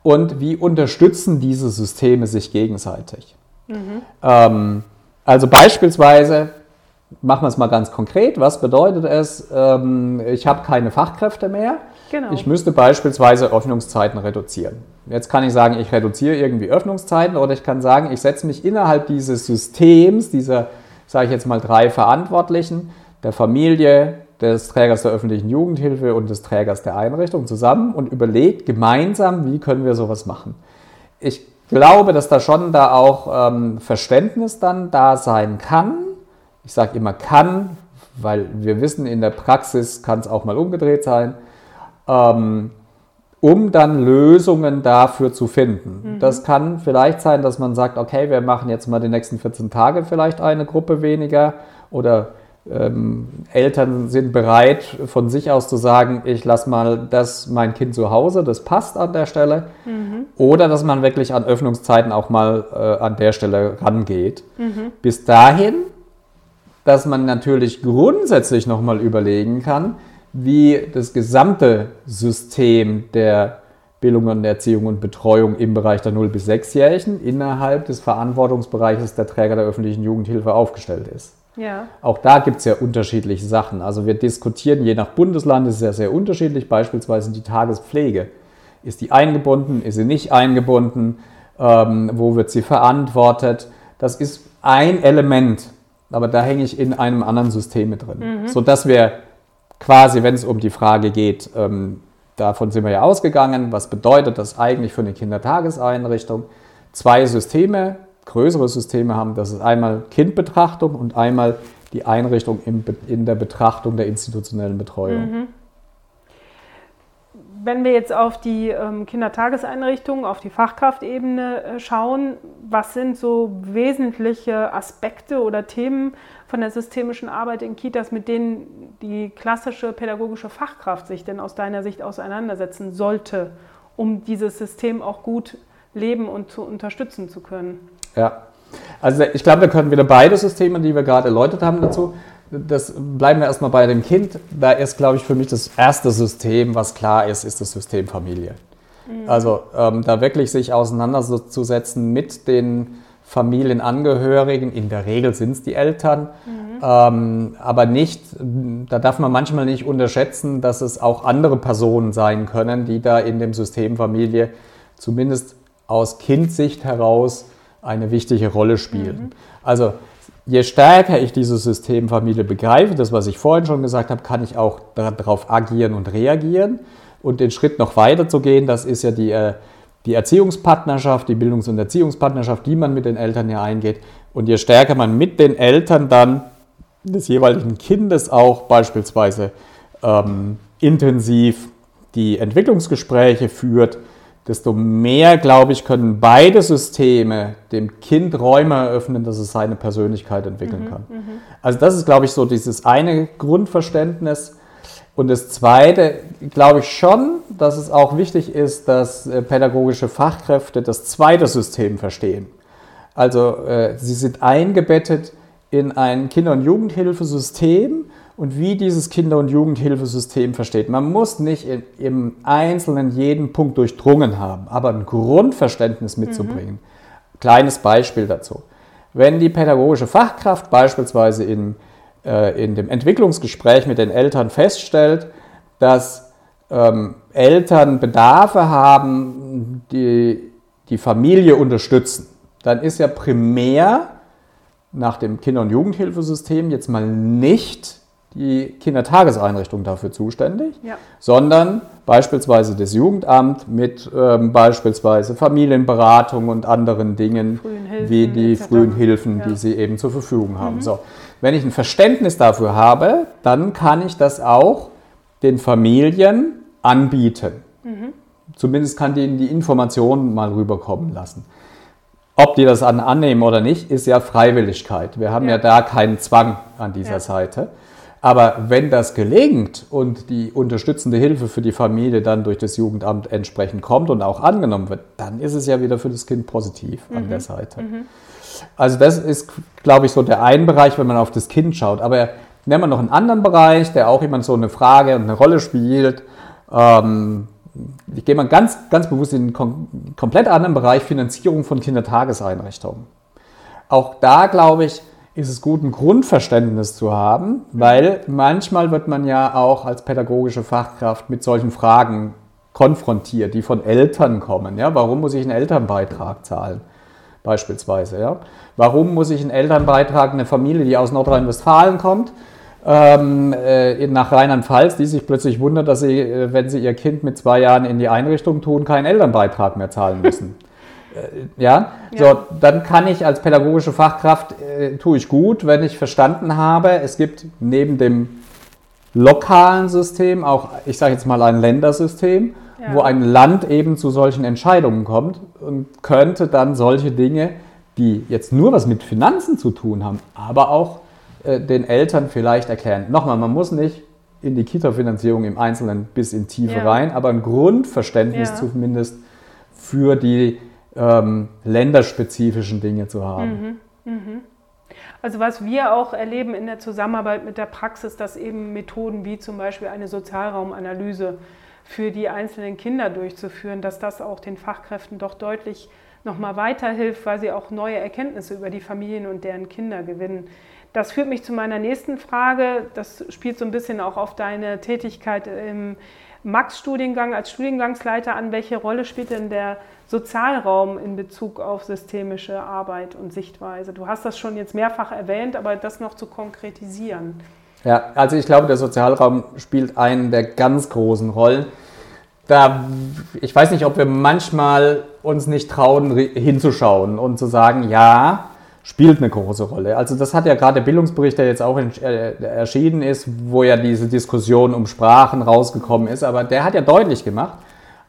Speaker 3: und wie unterstützen diese Systeme sich gegenseitig? Mhm. Ähm, also beispielsweise, machen wir es mal ganz konkret, was bedeutet es, ähm, ich habe keine Fachkräfte mehr, genau. ich müsste beispielsweise Öffnungszeiten reduzieren. Jetzt kann ich sagen, ich reduziere irgendwie Öffnungszeiten oder ich kann sagen, ich setze mich innerhalb dieses Systems, dieser, sage ich jetzt mal, drei Verantwortlichen, der Familie, des Trägers der öffentlichen Jugendhilfe und des Trägers der Einrichtung zusammen und überlegt gemeinsam, wie können wir sowas machen. Ich glaube, dass da schon da auch ähm, Verständnis dann da sein kann. Ich sage immer kann, weil wir wissen, in der Praxis kann es auch mal umgedreht sein. Ähm, um dann Lösungen dafür zu finden. Mhm. Das kann vielleicht sein, dass man sagt, okay, wir machen jetzt mal die nächsten 14 Tage vielleicht eine Gruppe weniger oder ähm, Eltern sind bereit, von sich aus zu sagen, ich lasse mal das mein Kind zu Hause, das passt an der Stelle. Mhm. Oder dass man wirklich an Öffnungszeiten auch mal äh, an der Stelle rangeht. Mhm. Bis dahin, dass man natürlich grundsätzlich nochmal überlegen kann, wie das gesamte System der Bildung und Erziehung und Betreuung im Bereich der 0- bis 6-Jährigen innerhalb des Verantwortungsbereiches der Träger der öffentlichen Jugendhilfe aufgestellt ist. Ja. Auch da gibt es ja unterschiedliche Sachen. Also wir diskutieren je nach Bundesland, ist ja sehr unterschiedlich, beispielsweise die Tagespflege. Ist die eingebunden, ist sie nicht eingebunden? ähm, wo wird sie verantwortet. Das ist ein Element, aber da hänge ich in einem anderen System mit drin, mhm. sodass wir quasi, wenn es um die Frage geht, ähm, davon sind wir ja ausgegangen, was bedeutet das eigentlich für eine Kindertageseinrichtung, zwei Systeme, größere Systeme haben. Das ist einmal Kindbetrachtung und einmal die Einrichtung in, der Betrachtung der institutionellen Betreuung. Mhm.
Speaker 2: Wenn wir jetzt auf die ähm, Kindertageseinrichtungen, auf die Fachkraftebene äh, schauen, was sind so wesentliche Aspekte oder Themen von der systemischen Arbeit in Kitas, mit denen die klassische pädagogische Fachkraft sich denn aus deiner Sicht auseinandersetzen sollte, um dieses System auch gut leben und zu unterstützen zu können?
Speaker 3: Ja, also ich glaube, wir können wieder beide Systeme, die wir gerade erläutert haben, dazu. Das bleiben wir erstmal bei dem Kind. Da ist, glaube ich, für mich das erste System, was klar ist, ist das System Familie. Mhm. Also ähm, da wirklich sich auseinanderzusetzen mit den Familienangehörigen, in der Regel sind es die Eltern, mhm. ähm, aber nicht, da darf man manchmal nicht unterschätzen, dass es auch andere Personen sein können, die da in dem System Familie zumindest aus Kindsicht heraus eine wichtige Rolle spielen. Mhm. Also je stärker ich dieses System Familie begreife, das, was ich vorhin schon gesagt habe, kann ich auch darauf agieren und reagieren. Und den Schritt noch weiter zu gehen, das ist ja die, äh, die Erziehungspartnerschaft, die Bildungs- und Erziehungspartnerschaft, die man mit den Eltern ja eingeht. Und je stärker man mit den Eltern dann des jeweiligen Kindes auch beispielsweise ähm, intensiv die Entwicklungsgespräche führt, desto mehr, glaube ich, können beide Systeme dem Kind Räume eröffnen, dass es seine Persönlichkeit entwickeln mhm, kann. Mhm. Also das ist, glaube ich, so dieses eine Grundverständnis. Und das Zweite, glaube ich schon, dass es auch wichtig ist, dass äh, pädagogische Fachkräfte das zweite System verstehen. Also äh, sie sind eingebettet in ein Kinder- und Jugendhilfesystem und wie dieses Kinder- und Jugendhilfesystem versteht. Man muss nicht in, im Einzelnen jeden Punkt durchdrungen haben, aber ein Grundverständnis mitzubringen. Mhm. Kleines Beispiel dazu. Wenn die pädagogische Fachkraft beispielsweise in, äh, in dem Entwicklungsgespräch mit den Eltern feststellt, dass ähm, Eltern Bedarfe haben, die die Familie unterstützen, dann ist ja primär nach dem Kinder- und Jugendhilfesystem jetzt mal nicht die Kindertageseinrichtung dafür zuständig, ja. sondern beispielsweise das Jugendamt mit ähm, beispielsweise Familienberatung und anderen Dingen wie die etc. frühen Hilfen, ja. die sie eben zur Verfügung haben. Mhm. So, wenn ich ein Verständnis dafür habe, dann kann ich das auch den Familien anbieten. Mhm. Zumindest kann denen die Informationen mal rüberkommen lassen. Ob die das annehmen oder nicht, ist ja Freiwilligkeit. Wir haben ja, ja da keinen Zwang an dieser Seite. Aber wenn das gelingt und die unterstützende Hilfe für die Familie dann durch das Jugendamt entsprechend kommt und auch angenommen wird, dann ist es ja wieder für das Kind positiv mhm. an der Seite. Mhm. Also das ist, glaube ich, so der ein Bereich, wenn man auf das Kind schaut. Aber nehmen wir noch einen anderen Bereich, der auch immer so eine Frage und eine Rolle spielt. Ähm, ich gehe mal ganz, ganz bewusst in einen kom komplett anderen Bereich, Finanzierung von Kindertageseinrichtungen. Auch da, glaube ich, ist es gut, ein Grundverständnis zu haben, weil manchmal wird man ja auch als pädagogische Fachkraft mit solchen Fragen konfrontiert, die von Eltern kommen. Ja, warum muss ich einen Elternbeitrag zahlen? Beispielsweise. Ja? Warum muss ich einen Elternbeitrag, eine Familie, die aus Nordrhein-Westfalen kommt, ähm, äh, nach Rheinland-Pfalz, die sich plötzlich wundert, dass sie, äh, wenn sie ihr Kind mit zwei Jahren in die Einrichtung tun, keinen Elternbeitrag mehr zahlen müssen. Äh, ja? ja? so dann kann ich als pädagogische Fachkraft äh, tue ich gut, wenn ich verstanden habe, es gibt neben dem lokalen System auch, ich sage jetzt mal ein Ländersystem, ja. wo ein Land eben zu solchen Entscheidungen kommt und könnte dann solche Dinge, die jetzt nur was mit Finanzen zu tun haben, aber auch äh, den Eltern vielleicht erklären. Nochmal, man muss nicht in die Kita-Finanzierung im Einzelnen bis in Tiefe ja. rein, aber ein Grundverständnis zumindest für die ähm, länderspezifischen Dinge zu haben. Mhm,
Speaker 2: mh. Also was wir auch erleben in der Zusammenarbeit mit der Praxis, dass eben Methoden wie zum Beispiel eine Sozialraumanalyse für die einzelnen Kinder durchzuführen, dass das auch den Fachkräften doch deutlich nochmal weiterhilft, weil sie auch neue Erkenntnisse über die Familien und deren Kinder gewinnen. Das führt mich zu meiner nächsten Frage. Das spielt so ein bisschen auch auf deine Tätigkeit im Max-Studiengang als Studiengangsleiter an. Welche Rolle spielt denn der Sozialraum in Bezug auf systemische Arbeit und Sichtweise? Du hast das schon jetzt mehrfach erwähnt, aber das noch zu konkretisieren.
Speaker 3: Ja, also ich glaube, der Sozialraum spielt einen der ganz großen Rollen. Da, ich weiß nicht, ob wir manchmal uns nicht trauen, hinzuschauen und zu sagen, ja, spielt eine große Rolle. Also das hat ja gerade der Bildungsbericht, der jetzt auch äh, erschienen ist, wo ja diese Diskussion um Sprachen rausgekommen ist, aber der hat ja deutlich gemacht,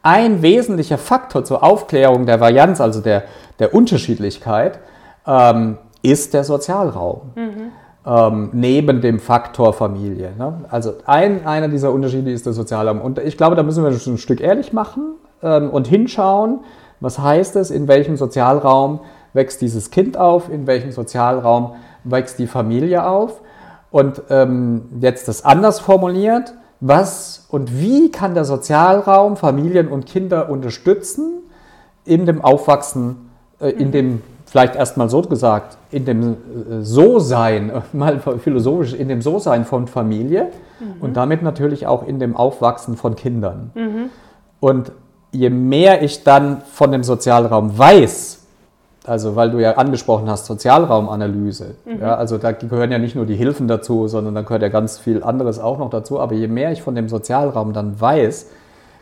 Speaker 3: ein wesentlicher Faktor zur Aufklärung der Varianz, also der, der Unterschiedlichkeit, ähm, ist der Sozialraum. Mhm. Ähm, neben dem Faktor Familie. Ne? Also ein, einer dieser Unterschiede ist der Sozialraum. Und ich glaube, da müssen wir ein Stück ehrlich machen ähm, und hinschauen, was heißt es, in welchem Sozialraum wächst dieses Kind auf, in welchem Sozialraum wächst die Familie auf. Und ähm, jetzt das anders formuliert, was und wie kann der Sozialraum Familien und Kinder unterstützen in dem Aufwachsen, äh, in mhm. dem, vielleicht erstmal so gesagt, in dem äh, So-Sein, mal philosophisch, in dem So-Sein von Familie mhm. und damit natürlich auch in dem Aufwachsen von Kindern. Mhm. Und je mehr ich dann von dem Sozialraum weiß, also weil du ja angesprochen hast, Sozialraumanalyse. Mhm. Ja, also da gehören ja nicht nur die Hilfen dazu, sondern da gehört ja ganz viel anderes auch noch dazu. Aber je mehr ich von dem Sozialraum dann weiß,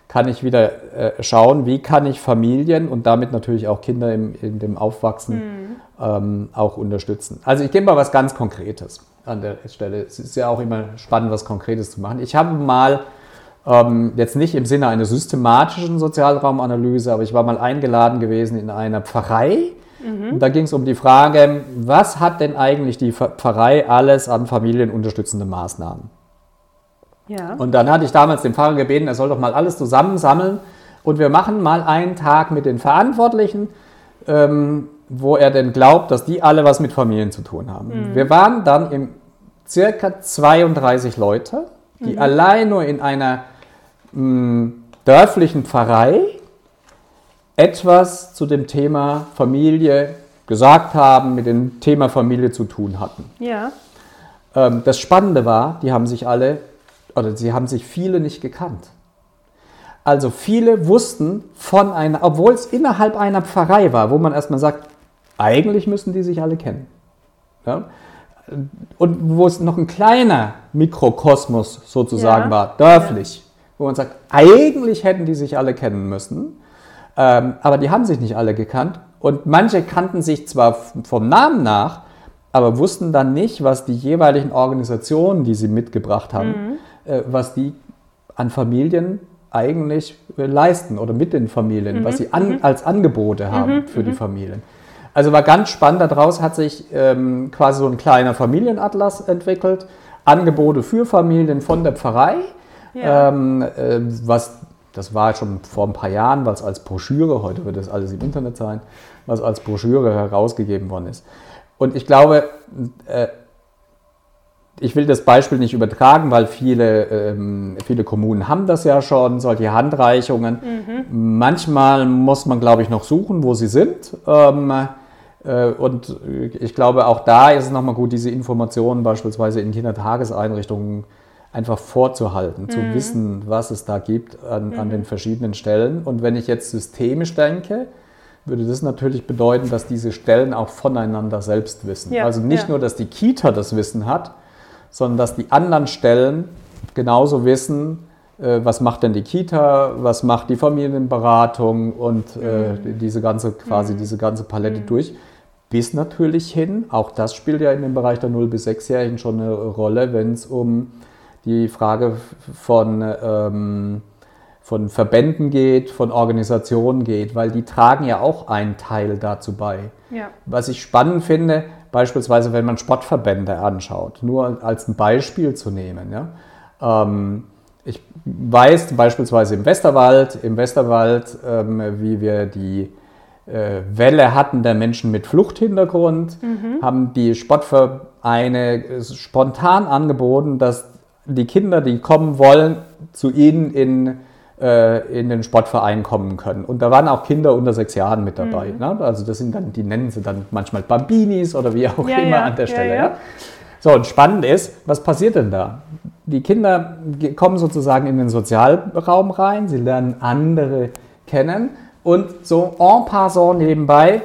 Speaker 3: kann ich wieder äh, schauen, wie kann ich Familien und damit natürlich auch Kinder im, in dem Aufwachsen mhm. ähm, auch unterstützen. Also ich gebe mal was ganz Konkretes an der Stelle. Es ist ja auch immer spannend, was Konkretes zu machen. Ich habe mal ähm, jetzt nicht im Sinne einer systematischen Sozialraumanalyse, aber ich war mal eingeladen gewesen in einer Pfarrei Mhm. Da ging es um die Frage, was hat denn eigentlich die Pfarrei alles an familienunterstützenden Maßnahmen? Ja. Und dann hatte ich damals den Pfarrer gebeten, er soll doch mal alles zusammensammeln und wir machen mal einen Tag mit den Verantwortlichen, ähm, wo er denn glaubt, dass die alle was mit Familien zu tun haben. Mhm. Wir waren dann im circa 32 Leute, die mhm. allein nur in einer mh, dörflichen Pfarrei etwas zu dem Thema Familie gesagt haben, mit dem Thema Familie zu tun hatten. Ja. Ähm, das Spannende war, die haben sich alle, oder sie haben sich viele nicht gekannt. Also viele wussten von einer, obwohl es innerhalb einer Pfarrei war, wo man erstmal sagt, eigentlich müssen die sich alle kennen. Ja? Und wo es noch ein kleiner Mikrokosmos sozusagen ja. war, dörflich, ja. wo man sagt, eigentlich hätten die sich alle kennen müssen. Ähm, aber die haben sich nicht alle gekannt. Und manche kannten sich zwar vom Namen nach, aber wussten dann nicht, was die jeweiligen Organisationen, die sie mitgebracht haben, mhm. äh, was die an Familien eigentlich äh, leisten oder mit den Familien, mhm. was sie an, mhm. als Angebote haben mhm. für die mhm. Familien. Also war ganz spannend, daraus hat sich ähm, quasi so ein kleiner Familienatlas entwickelt, Angebote für Familien von der Pfarrei, ja. ähm, äh, was das war schon vor ein paar Jahren, was als Broschüre, heute wird das alles im Internet sein, was als Broschüre herausgegeben worden ist. Und ich glaube, äh, ich will das Beispiel nicht übertragen, weil viele, ähm, viele Kommunen haben das ja schon, solche Handreichungen. Mhm. Manchmal muss man, glaube ich, noch suchen, wo sie sind. Ähm, äh, und ich glaube, auch da ist es nochmal gut, diese Informationen beispielsweise in Kindertageseinrichtungen einfach vorzuhalten, mhm. zu wissen, was es da gibt an, mhm. an den verschiedenen Stellen. Und wenn ich jetzt systemisch denke, würde das natürlich bedeuten, dass diese Stellen auch voneinander selbst wissen. Ja, also nicht ja. nur, dass die Kita das Wissen hat, sondern dass die anderen Stellen genauso wissen, äh, was macht denn die Kita, was macht die Familienberatung und äh, mhm. diese ganze quasi mhm. diese ganze Palette mhm. durch. Bis natürlich hin, auch das spielt ja in dem Bereich der 0- bis 6-Jährigen schon eine Rolle, wenn es um die Frage von, ähm, von Verbänden geht, von Organisationen geht, weil die tragen ja auch einen Teil dazu bei. Ja. Was ich spannend finde, beispielsweise wenn man Sportverbände anschaut, nur als ein Beispiel zu nehmen. Ja? Ähm, ich weiß beispielsweise im Westerwald, im Westerwald, ähm, wie wir die äh, Welle hatten der Menschen mit Fluchthintergrund, mhm. haben die Sportvereine spontan angeboten, dass die Kinder, die kommen wollen, zu ihnen in, äh, in den Sportverein kommen können. Und da waren auch Kinder unter sechs Jahren mit dabei. Mhm. Ne? Also das sind dann, die nennen sie dann manchmal Bambinis oder wie auch ja, immer ja, an der Stelle. Ja, So, und spannend ist, was passiert denn da? Die Kinder kommen sozusagen in den Sozialraum rein, sie lernen andere kennen und so en passant nebenbei,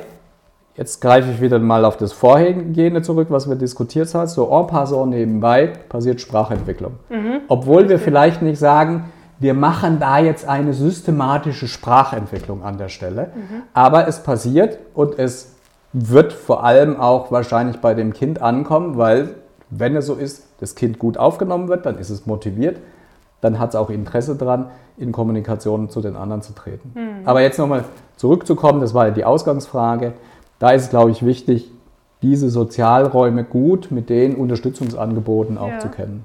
Speaker 3: jetzt greife ich wieder mal auf das Vorhergehende zurück, was wir diskutiert haben, so en passant nebenbei passiert Sprachentwicklung. Mhm. Obwohl wir vielleicht nicht sagen, wir machen da jetzt eine systematische Sprachentwicklung an der Stelle, mhm. aber es passiert und es wird vor allem auch wahrscheinlich bei dem Kind ankommen, weil wenn es so ist, das Kind gut aufgenommen wird, dann ist es motiviert, dann hat es auch Interesse daran, in Kommunikation zu den anderen zu treten. Mhm. Aber jetzt nochmal zurückzukommen, das war ja die Ausgangsfrage. Da ist es, glaube ich, wichtig, diese Sozialräume gut mit den Unterstützungsangeboten auch ja. zu kennen.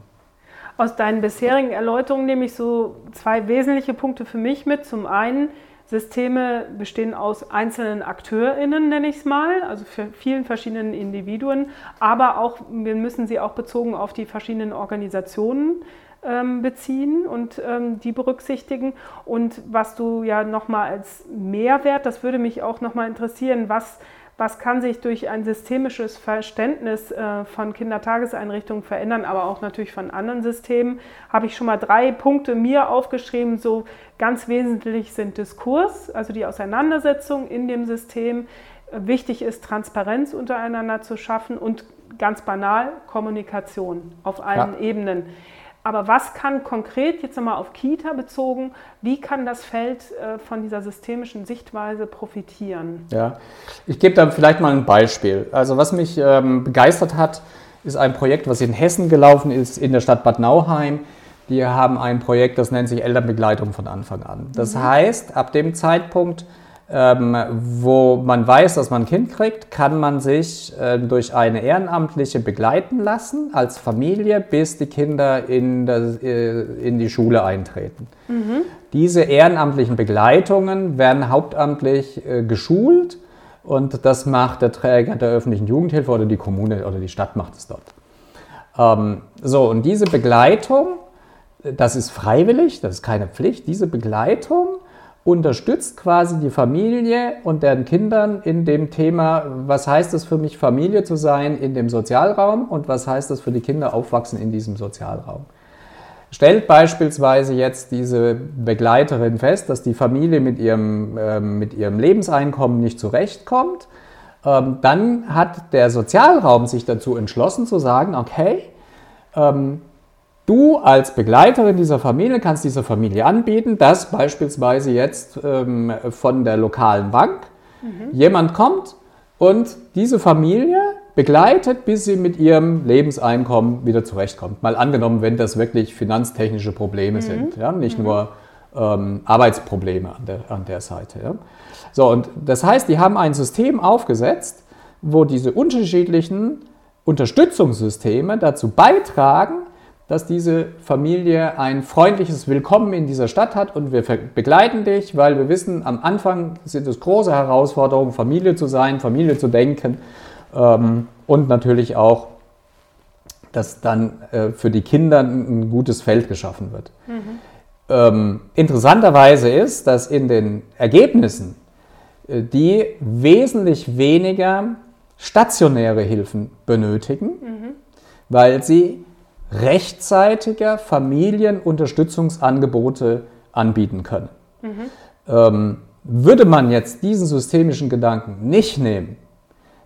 Speaker 2: Aus deinen bisherigen Erläuterungen nehme ich so zwei wesentliche Punkte für mich mit. Zum einen, Systeme bestehen aus einzelnen AkteurInnen, nenne ich es mal, also für vielen verschiedenen Individuen, aber auch, wir müssen sie auch bezogen auf die verschiedenen Organisationen ähm, beziehen und ähm, die berücksichtigen. Und was du ja nochmal als Mehrwert, das würde mich auch nochmal interessieren, was was kann sich durch ein systemisches Verständnis äh, von Kindertageseinrichtungen verändern, aber auch natürlich von anderen Systemen, habe ich schon mal drei Punkte mir aufgeschrieben. So ganz wesentlich sind Diskurs, also die Auseinandersetzung in dem System. Wichtig ist, Transparenz untereinander zu schaffen und ganz banal Kommunikation auf allen ja. Ebenen. Aber was kann konkret, jetzt nochmal auf Kita bezogen, wie kann das Feld äh, von dieser systemischen Sichtweise profitieren?
Speaker 3: Ja, ich gebe da vielleicht mal ein Beispiel. Also was mich ähm, begeistert hat, ist ein Projekt, was in Hessen gelaufen ist, in der Stadt Bad Nauheim. Die haben ein Projekt, das nennt sich Elternbegleitung von Anfang an. Das mhm. heißt, ab dem Zeitpunkt, ähm, wo man weiß, dass man ein Kind kriegt, kann man sich äh, durch eine Ehrenamtliche begleiten lassen als Familie, bis die Kinder in, das, äh, in die Schule eintreten. Mhm. Diese ehrenamtlichen Begleitungen werden hauptamtlich äh, geschult und das macht der Träger der öffentlichen Jugendhilfe oder die Kommune oder die Stadt macht es dort. Ähm, so, und diese Begleitung, das ist freiwillig, das ist keine Pflicht, diese Begleitung unterstützt quasi die Familie und deren Kindern in dem Thema, was heißt es für mich, Familie zu sein in dem Sozialraum und was heißt es für die Kinder, aufwachsen in diesem Sozialraum. Stellt beispielsweise jetzt diese Begleiterin fest, dass die Familie mit ihrem, äh, mit ihrem Lebenseinkommen nicht zurechtkommt, ähm, dann hat der Sozialraum sich dazu entschlossen zu sagen, okay, ähm, Du als Begleiterin dieser Familie kannst dieser Familie anbieten, dass beispielsweise jetzt ähm, von der lokalen Bank mhm. jemand kommt und diese Familie begleitet, bis sie mit ihrem Lebenseinkommen wieder zurechtkommt. Mal angenommen, wenn das wirklich finanztechnische Probleme mhm. sind, ja? nicht mhm. nur ähm, Arbeitsprobleme an der, an der Seite. Ja? So, und das heißt, die haben ein System aufgesetzt, wo diese unterschiedlichen Unterstützungssysteme dazu beitragen, dass diese Familie ein freundliches Willkommen in dieser Stadt hat und wir begleiten dich, weil wir wissen, am Anfang sind es große Herausforderungen, Familie zu sein, Familie zu denken ähm, und natürlich auch, dass dann äh, für die Kinder ein gutes Feld geschaffen wird. Mhm. Ähm, interessanterweise ist, dass in den Ergebnissen äh, die wesentlich weniger stationäre Hilfen benötigen, mhm. weil sie rechtzeitiger Familienunterstützungsangebote anbieten können. Mhm. Ähm, würde man jetzt diesen systemischen Gedanken nicht nehmen,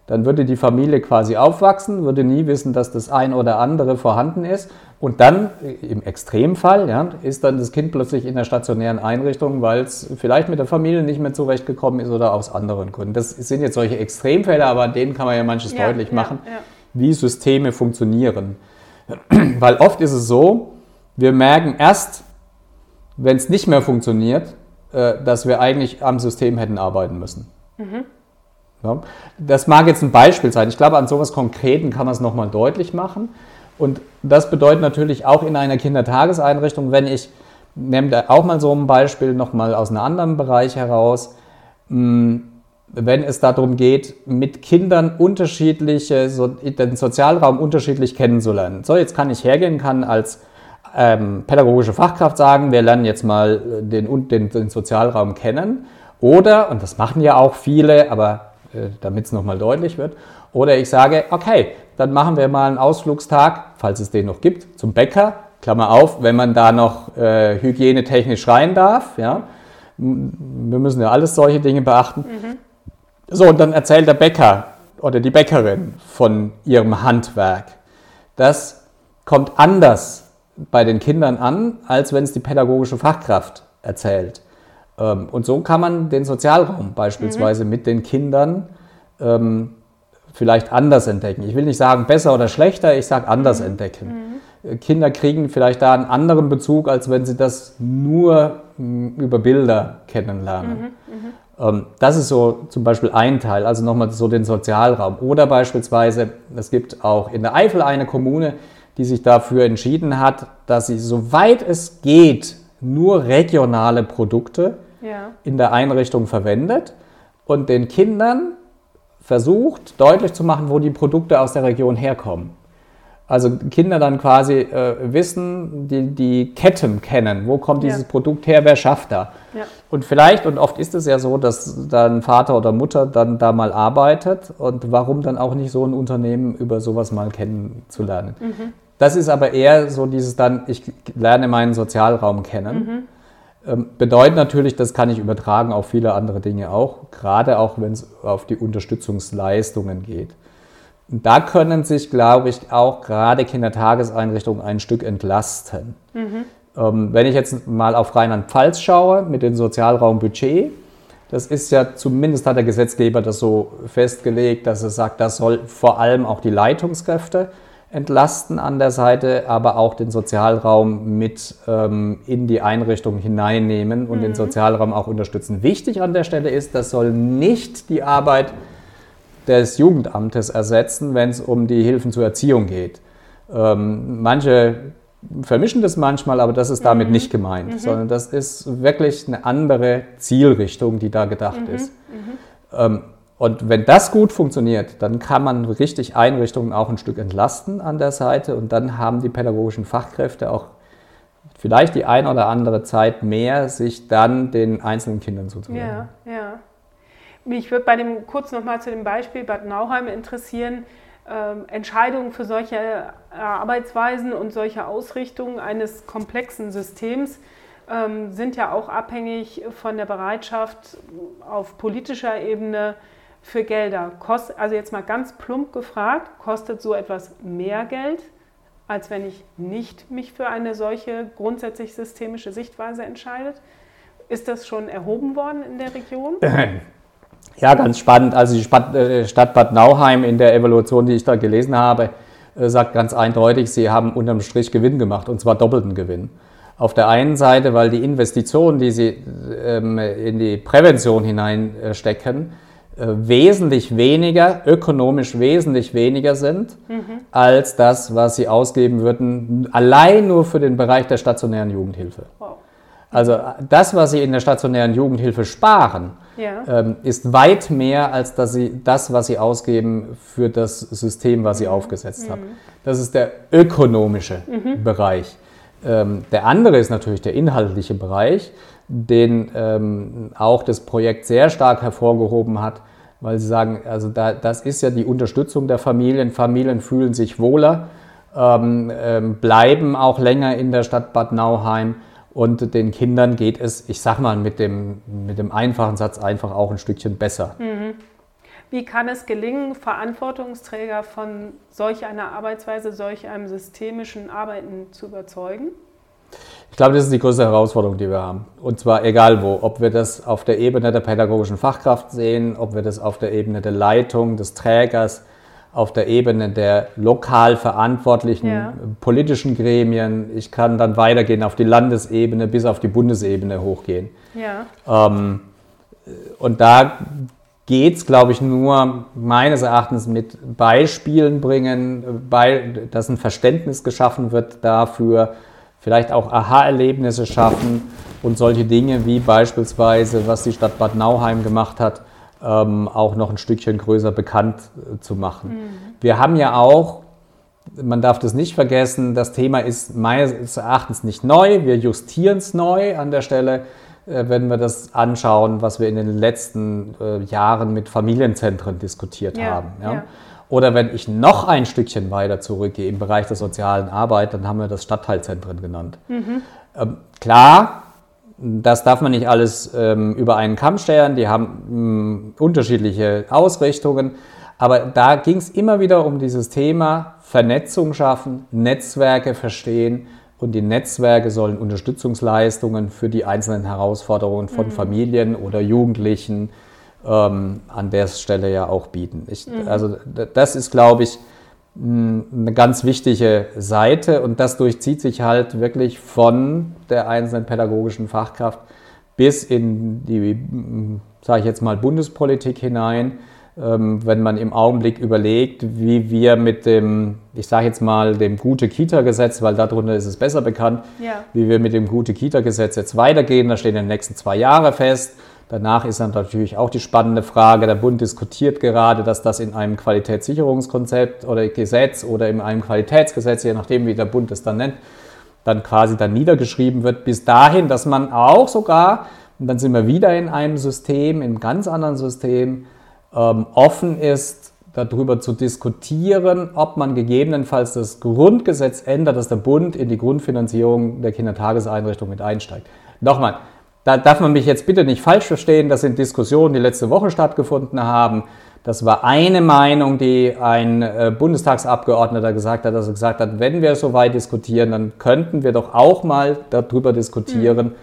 Speaker 3: dann würde die Familie quasi aufwachsen, würde nie wissen, dass das ein oder andere vorhanden ist. Und dann, im Extremfall, ja, ist dann das Kind plötzlich in der stationären Einrichtung, weil es vielleicht mit der Familie nicht mehr zurechtgekommen ist oder aus anderen Gründen. Das sind jetzt solche Extremfälle, aber an denen kann man ja manches ja, deutlich machen, ja. wie Systeme funktionieren. Weil oft ist es so, wir merken erst, wenn es nicht mehr funktioniert, äh, dass wir eigentlich am System hätten arbeiten müssen. Mhm. Ja, das mag jetzt ein Beispiel sein. Ich glaube, an sowas Konkreten kann man es nochmal deutlich machen. Und das bedeutet natürlich auch in einer Kindertageseinrichtung, wenn ich, nehme da auch mal so ein Beispiel nochmal aus einem anderen Bereich heraus, mh, hm, wenn es darum geht, mit Kindern unterschiedliche, so, den Sozialraum unterschiedlich kennenzulernen. So, jetzt kann ich hergehen, kann als ähm, pädagogische Fachkraft sagen, wir lernen jetzt mal den, den, den Sozialraum kennen. Oder, und das machen ja auch viele, aber äh, damit es nochmal deutlich wird, oder ich sage, okay, dann machen wir mal einen Ausflugstag, falls es den noch gibt, zum Bäcker. Klammer auf, wenn man da noch äh, hygienetechnisch rein darf. Ja. Wir müssen ja alles solche Dinge beachten. Mhm. So, und dann erzählt der Bäcker oder die Bäckerin von ihrem Handwerk. Das kommt anders bei den Kindern an, als wenn es die pädagogische Fachkraft erzählt. Ähm, und so kann man den Sozialraum beispielsweise mhm. mit den Kindern ähm, vielleicht anders entdecken. Ich will nicht sagen besser oder schlechter, ich sage anders mhm. entdecken. Mhm. Kinder kriegen vielleicht da einen anderen Bezug, als wenn sie das nur über Bilder kennenlernen. Ähm, das ist so zum Beispiel ein Teil, also nochmal so den Sozialraum. Oder beispielsweise, es gibt auch in der Eifel eine Kommune, die sich dafür entschieden hat, dass sie, soweit es geht, nur regionale Produkte ja. in der Einrichtung verwendet und den Kindern versucht deutlich zu machen, wo die Produkte aus der Region herkommen. Also Kinder dann quasi äh, wissen, die, die Ketten kennen, wo kommt dieses ja. Produkt her, wer schafft da. Ja. Und vielleicht, und oft ist es ja so, dass dann Vater oder Mutter dann da mal arbeitet und warum dann auch nicht so ein Unternehmen über sowas mal kennenzulernen. Mhm. Das ist aber eher so dieses dann, ich lerne meinen Sozialraum kennen. Mhm. Ähm, bedeutet natürlich, das kann ich übertragen auf viele andere Dinge auch, gerade auch wenn es auf die Unterstützungsleistungen geht. Und da können sich, glaube ich, auch gerade Kindertageseinrichtungen ein Stück entlasten. Mhm. Ähm, wenn ich jetzt mal auf Rheinland-Pfalz schaue mit dem Sozialraumbudget, das ist ja zumindest hat der Gesetzgeber das so festgelegt, dass er sagt, das soll vor allem auch die Leitungskräfte entlasten an der Seite, aber auch den Sozialraum mit ähm, in die Einrichtung hineinnehmen und mhm. den Sozialraum auch unterstützen. Wichtig an der Stelle ist, das soll nicht die Arbeit des Jugendamtes ersetzen, wenn es um die Hilfen zur Erziehung geht. Ähm, manche vermischen das manchmal, aber das ist damit mhm. nicht gemeint, mhm. sondern das ist wirklich eine andere Zielrichtung, die da gedacht mhm. ist. Mhm. Ähm, und wenn das gut funktioniert, dann kann man richtig Einrichtungen auch ein Stück entlasten an der Seite und dann haben die pädagogischen Fachkräfte auch vielleicht die ein oder andere Zeit mehr, sich dann den einzelnen Kindern zuzuwenden.
Speaker 2: Ja, ja. Mich würde bei dem kurz nochmal zu dem Beispiel Bad Nauheim interessieren. Ähm, Entscheidungen für solche äh, Arbeitsweisen und solche Ausrichtungen eines komplexen Systems ähm, sind ja auch abhängig von der Bereitschaft auf politischer Ebene für Gelder? Kost, also jetzt mal ganz plump gefragt, kostet so etwas mehr Geld, als wenn ich nicht mich für eine solche grundsätzlich systemische Sichtweise entscheide? Ist das schon erhoben worden in der Region?
Speaker 3: Ja, ganz spannend. Also die äh, Stadt Bad Nauheim in der Evaluation, die ich da gelesen habe, äh, sagt ganz eindeutig, sie haben unterm Strich Gewinn gemacht und zwar doppelten Gewinn. Auf der einen Seite, weil die Investitionen, die sie ähm, in die Prävention hineinstecken, äh, wesentlich weniger, ökonomisch wesentlich weniger sind, mhm. als das, was sie ausgeben würden, allein nur für den Bereich der stationären Jugendhilfe. Wow. Also das, was sie in der stationären Jugendhilfe sparen, ja. ähm, ist weit mehr als dass sie, das, was sie ausgeben für das System, was sie mhm. aufgesetzt mhm. haben. Das ist der ökonomische mhm. Bereich. Ähm, der andere ist natürlich der inhaltliche Bereich den ähm, auch das Projekt sehr stark hervorgehoben hat, weil sie sagen, also da, das ist ja die Unterstützung der Familien. Familien fühlen sich wohler, ähm, ähm, bleiben auch länger in der Stadt Bad Nauheim und den Kindern geht es, ich sag mal, mit dem, mit dem einfachen Satz einfach auch ein Stückchen besser. Mhm.
Speaker 2: Wie kann es gelingen, Verantwortungsträger von solch einer Arbeitsweise, solch einem systemischen Arbeiten zu überzeugen?
Speaker 3: Ich glaube, das ist die größte Herausforderung, die wir haben. Und zwar egal wo. Ob wir das auf der Ebene der pädagogischen Fachkraft sehen, ob wir das auf der Ebene der Leitung, des Trägers, auf der Ebene der lokal verantwortlichen ja. politischen Gremien. Ich kann dann weitergehen auf die Landesebene bis auf die Bundesebene hochgehen. Ja. Ähm, und da geht es, glaube ich, nur meines Erachtens mit Beispielen bringen, bei, dass ein Verständnis geschaffen wird dafür, vielleicht auch Aha-Erlebnisse schaffen und solche Dinge wie beispielsweise, was die Stadt Bad Nauheim gemacht hat, ähm, auch noch ein Stückchen größer bekannt äh, zu machen. Mhm. Wir haben ja auch, man darf das nicht vergessen, das Thema ist meines Erachtens nicht neu, wir justieren es neu an der Stelle, äh, wenn wir das anschauen, was wir in den letzten äh, Jahren mit Familienzentren diskutiert ja, haben. Ja? Ja. Oder wenn ich noch ein Stückchen weiter zurückgehe im Bereich der sozialen Arbeit, dann haben wir das Stadtteilzentren genannt. Mhm. Ähm, klar, das darf man nicht alles ähm, über einen Kamm stellen, die haben mh, mm, unterschiedliche Ausrichtungen, aber da ging es immer wieder um dieses Thema Vernetzung schaffen, Netzwerke verstehen und die Netzwerke sollen Unterstützungsleistungen für die einzelnen Herausforderungen von mhm. Familien oder Jugendlichen ähm, an der Stelle ja auch bieten. Ich, mhm. Also das ist, glaube ich, eine ganz wichtige Seite und das durchzieht sich halt wirklich von der einzelnen pädagogischen Fachkraft bis in die, sage ich jetzt mal, Bundespolitik hinein. Ähm, wenn man im Augenblick überlegt, wie wir mit dem, ich sage jetzt mal, dem Gute-Kita-Gesetz, weil darunter ist es besser bekannt, ja. wie wir mit dem Gute-Kita-Gesetz jetzt weitergehen. Da stehen in den nächsten zwei Jahre fest. Danach ist dann natürlich auch die spannende Frage, der Bund diskutiert gerade, dass das in einem Qualitätssicherungskonzept oder Gesetz oder in einem Qualitätsgesetz, je nachdem wie der Bund es dann nennt, dann quasi dann niedergeschrieben wird, bis dahin, dass man auch sogar, und dann sind wir wieder in einem System, in einem ganz anderen System, ähm, offen ist, darüber zu diskutieren, ob man gegebenenfalls das Grundgesetz ändert, dass der Bund in die Grundfinanzierung der Kindertageseinrichtung mit einsteigt. Nochmal, da darf man mich jetzt bitte nicht falsch verstehen. Das sind Diskussionen, die letzte Woche stattgefunden haben. Das war eine Meinung, die ein äh, Bundestagsabgeordneter gesagt hat, dass er gesagt hat, wenn wir so weit diskutieren, dann könnten wir doch auch mal darüber diskutieren, mhm.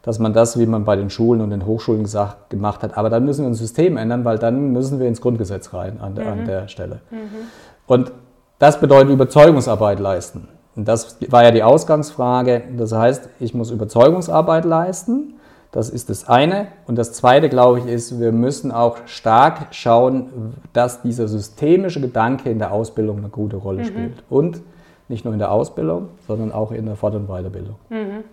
Speaker 3: dass man das, wie man bei den Schulen und den Hochschulen gesagt, gemacht hat. Aber dann müssen wir ein System ändern, weil dann müssen wir ins Grundgesetz rein an, mhm. an der Stelle. Mhm. Und das bedeutet Überzeugungsarbeit leisten. Und das war ja die Ausgangsfrage. Das heißt, ich muss Überzeugungsarbeit leisten. Das ist das eine. Und das zweite, glaube ich, ist, wir müssen auch stark schauen, dass dieser systemische Gedanke in der Ausbildung eine gute Rolle mhm. spielt. Und nicht nur in der Ausbildung, sondern auch in der Fort- und Weiterbildung. Mhm.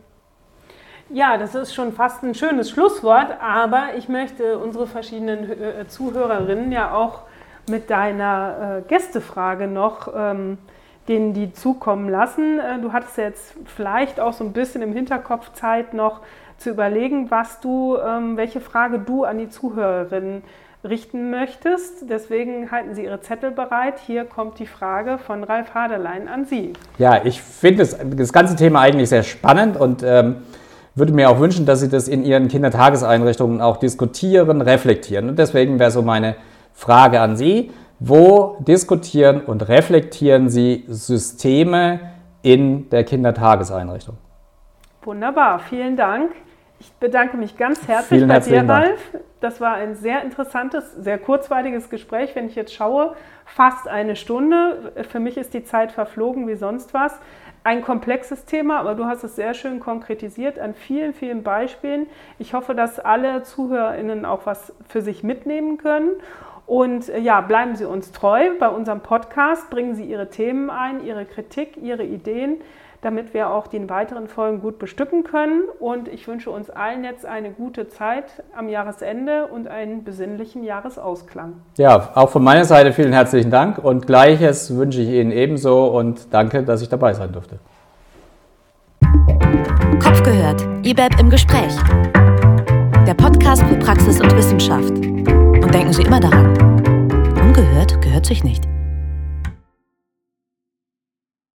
Speaker 2: Ja, das ist schon fast ein schönes Schlusswort, aber ich möchte unsere verschiedenen äh, Zuhörerinnen ja auch mit deiner äh, Gästefrage noch ähm, denen die zukommen lassen. Äh, du hattest jetzt vielleicht auch so ein bisschen im Hinterkopf Zeit noch zu überlegen, was du, ähm, welche Frage du an die Zuhörerinnen richten möchtest. Deswegen halten Sie Ihre Zettel bereit. Hier kommt die Frage von Ralf Haderlein an Sie.
Speaker 3: Ja, ich finde das, das, ganze Thema eigentlich sehr spannend und ähm, würde mir auch wünschen, dass Sie das in Ihren Kindertageseinrichtungen auch diskutieren, reflektieren. Und deswegen wäre so meine Frage an Sie. Wo diskutieren und reflektieren Sie Systeme in der Kindertageseinrichtung?
Speaker 2: Wunderbar, vielen Dank. Ich bedanke mich ganz herzlich Vielen bei dir, Ralf. Das war ein sehr interessantes, sehr kurzweiliges Gespräch. Wenn ich jetzt schaue, fast eine Stunde. Für mich ist die Zeit verflogen wie sonst was. Ein komplexes Thema, aber du hast es sehr schön konkretisiert an vielen, vielen Beispielen. Ich hoffe, dass alle ZuhörerInnen auch was für sich mitnehmen können. Und äh, ja, bleiben Sie uns treu bei unserem Podcast, bringen Sie Ihre Themen ein, Ihre Kritik, Ihre Ideen damit wir auch die weiteren Folgen gut bestücken können. Und ich wünsche uns allen jetzt eine gute Zeit am Jahresende und einen besinnlichen Jahresausklang.
Speaker 3: Ja, auch von meiner Seite vielen herzlichen Dank und Gleiches wünsche ich Ihnen ebenso und danke, dass ich dabei sein durfte.
Speaker 1: Kopf gehört, IBEB im Gespräch. Der Podcast für Praxis und Wissenschaft. Und denken Sie immer daran, ungehört gehört sich nicht.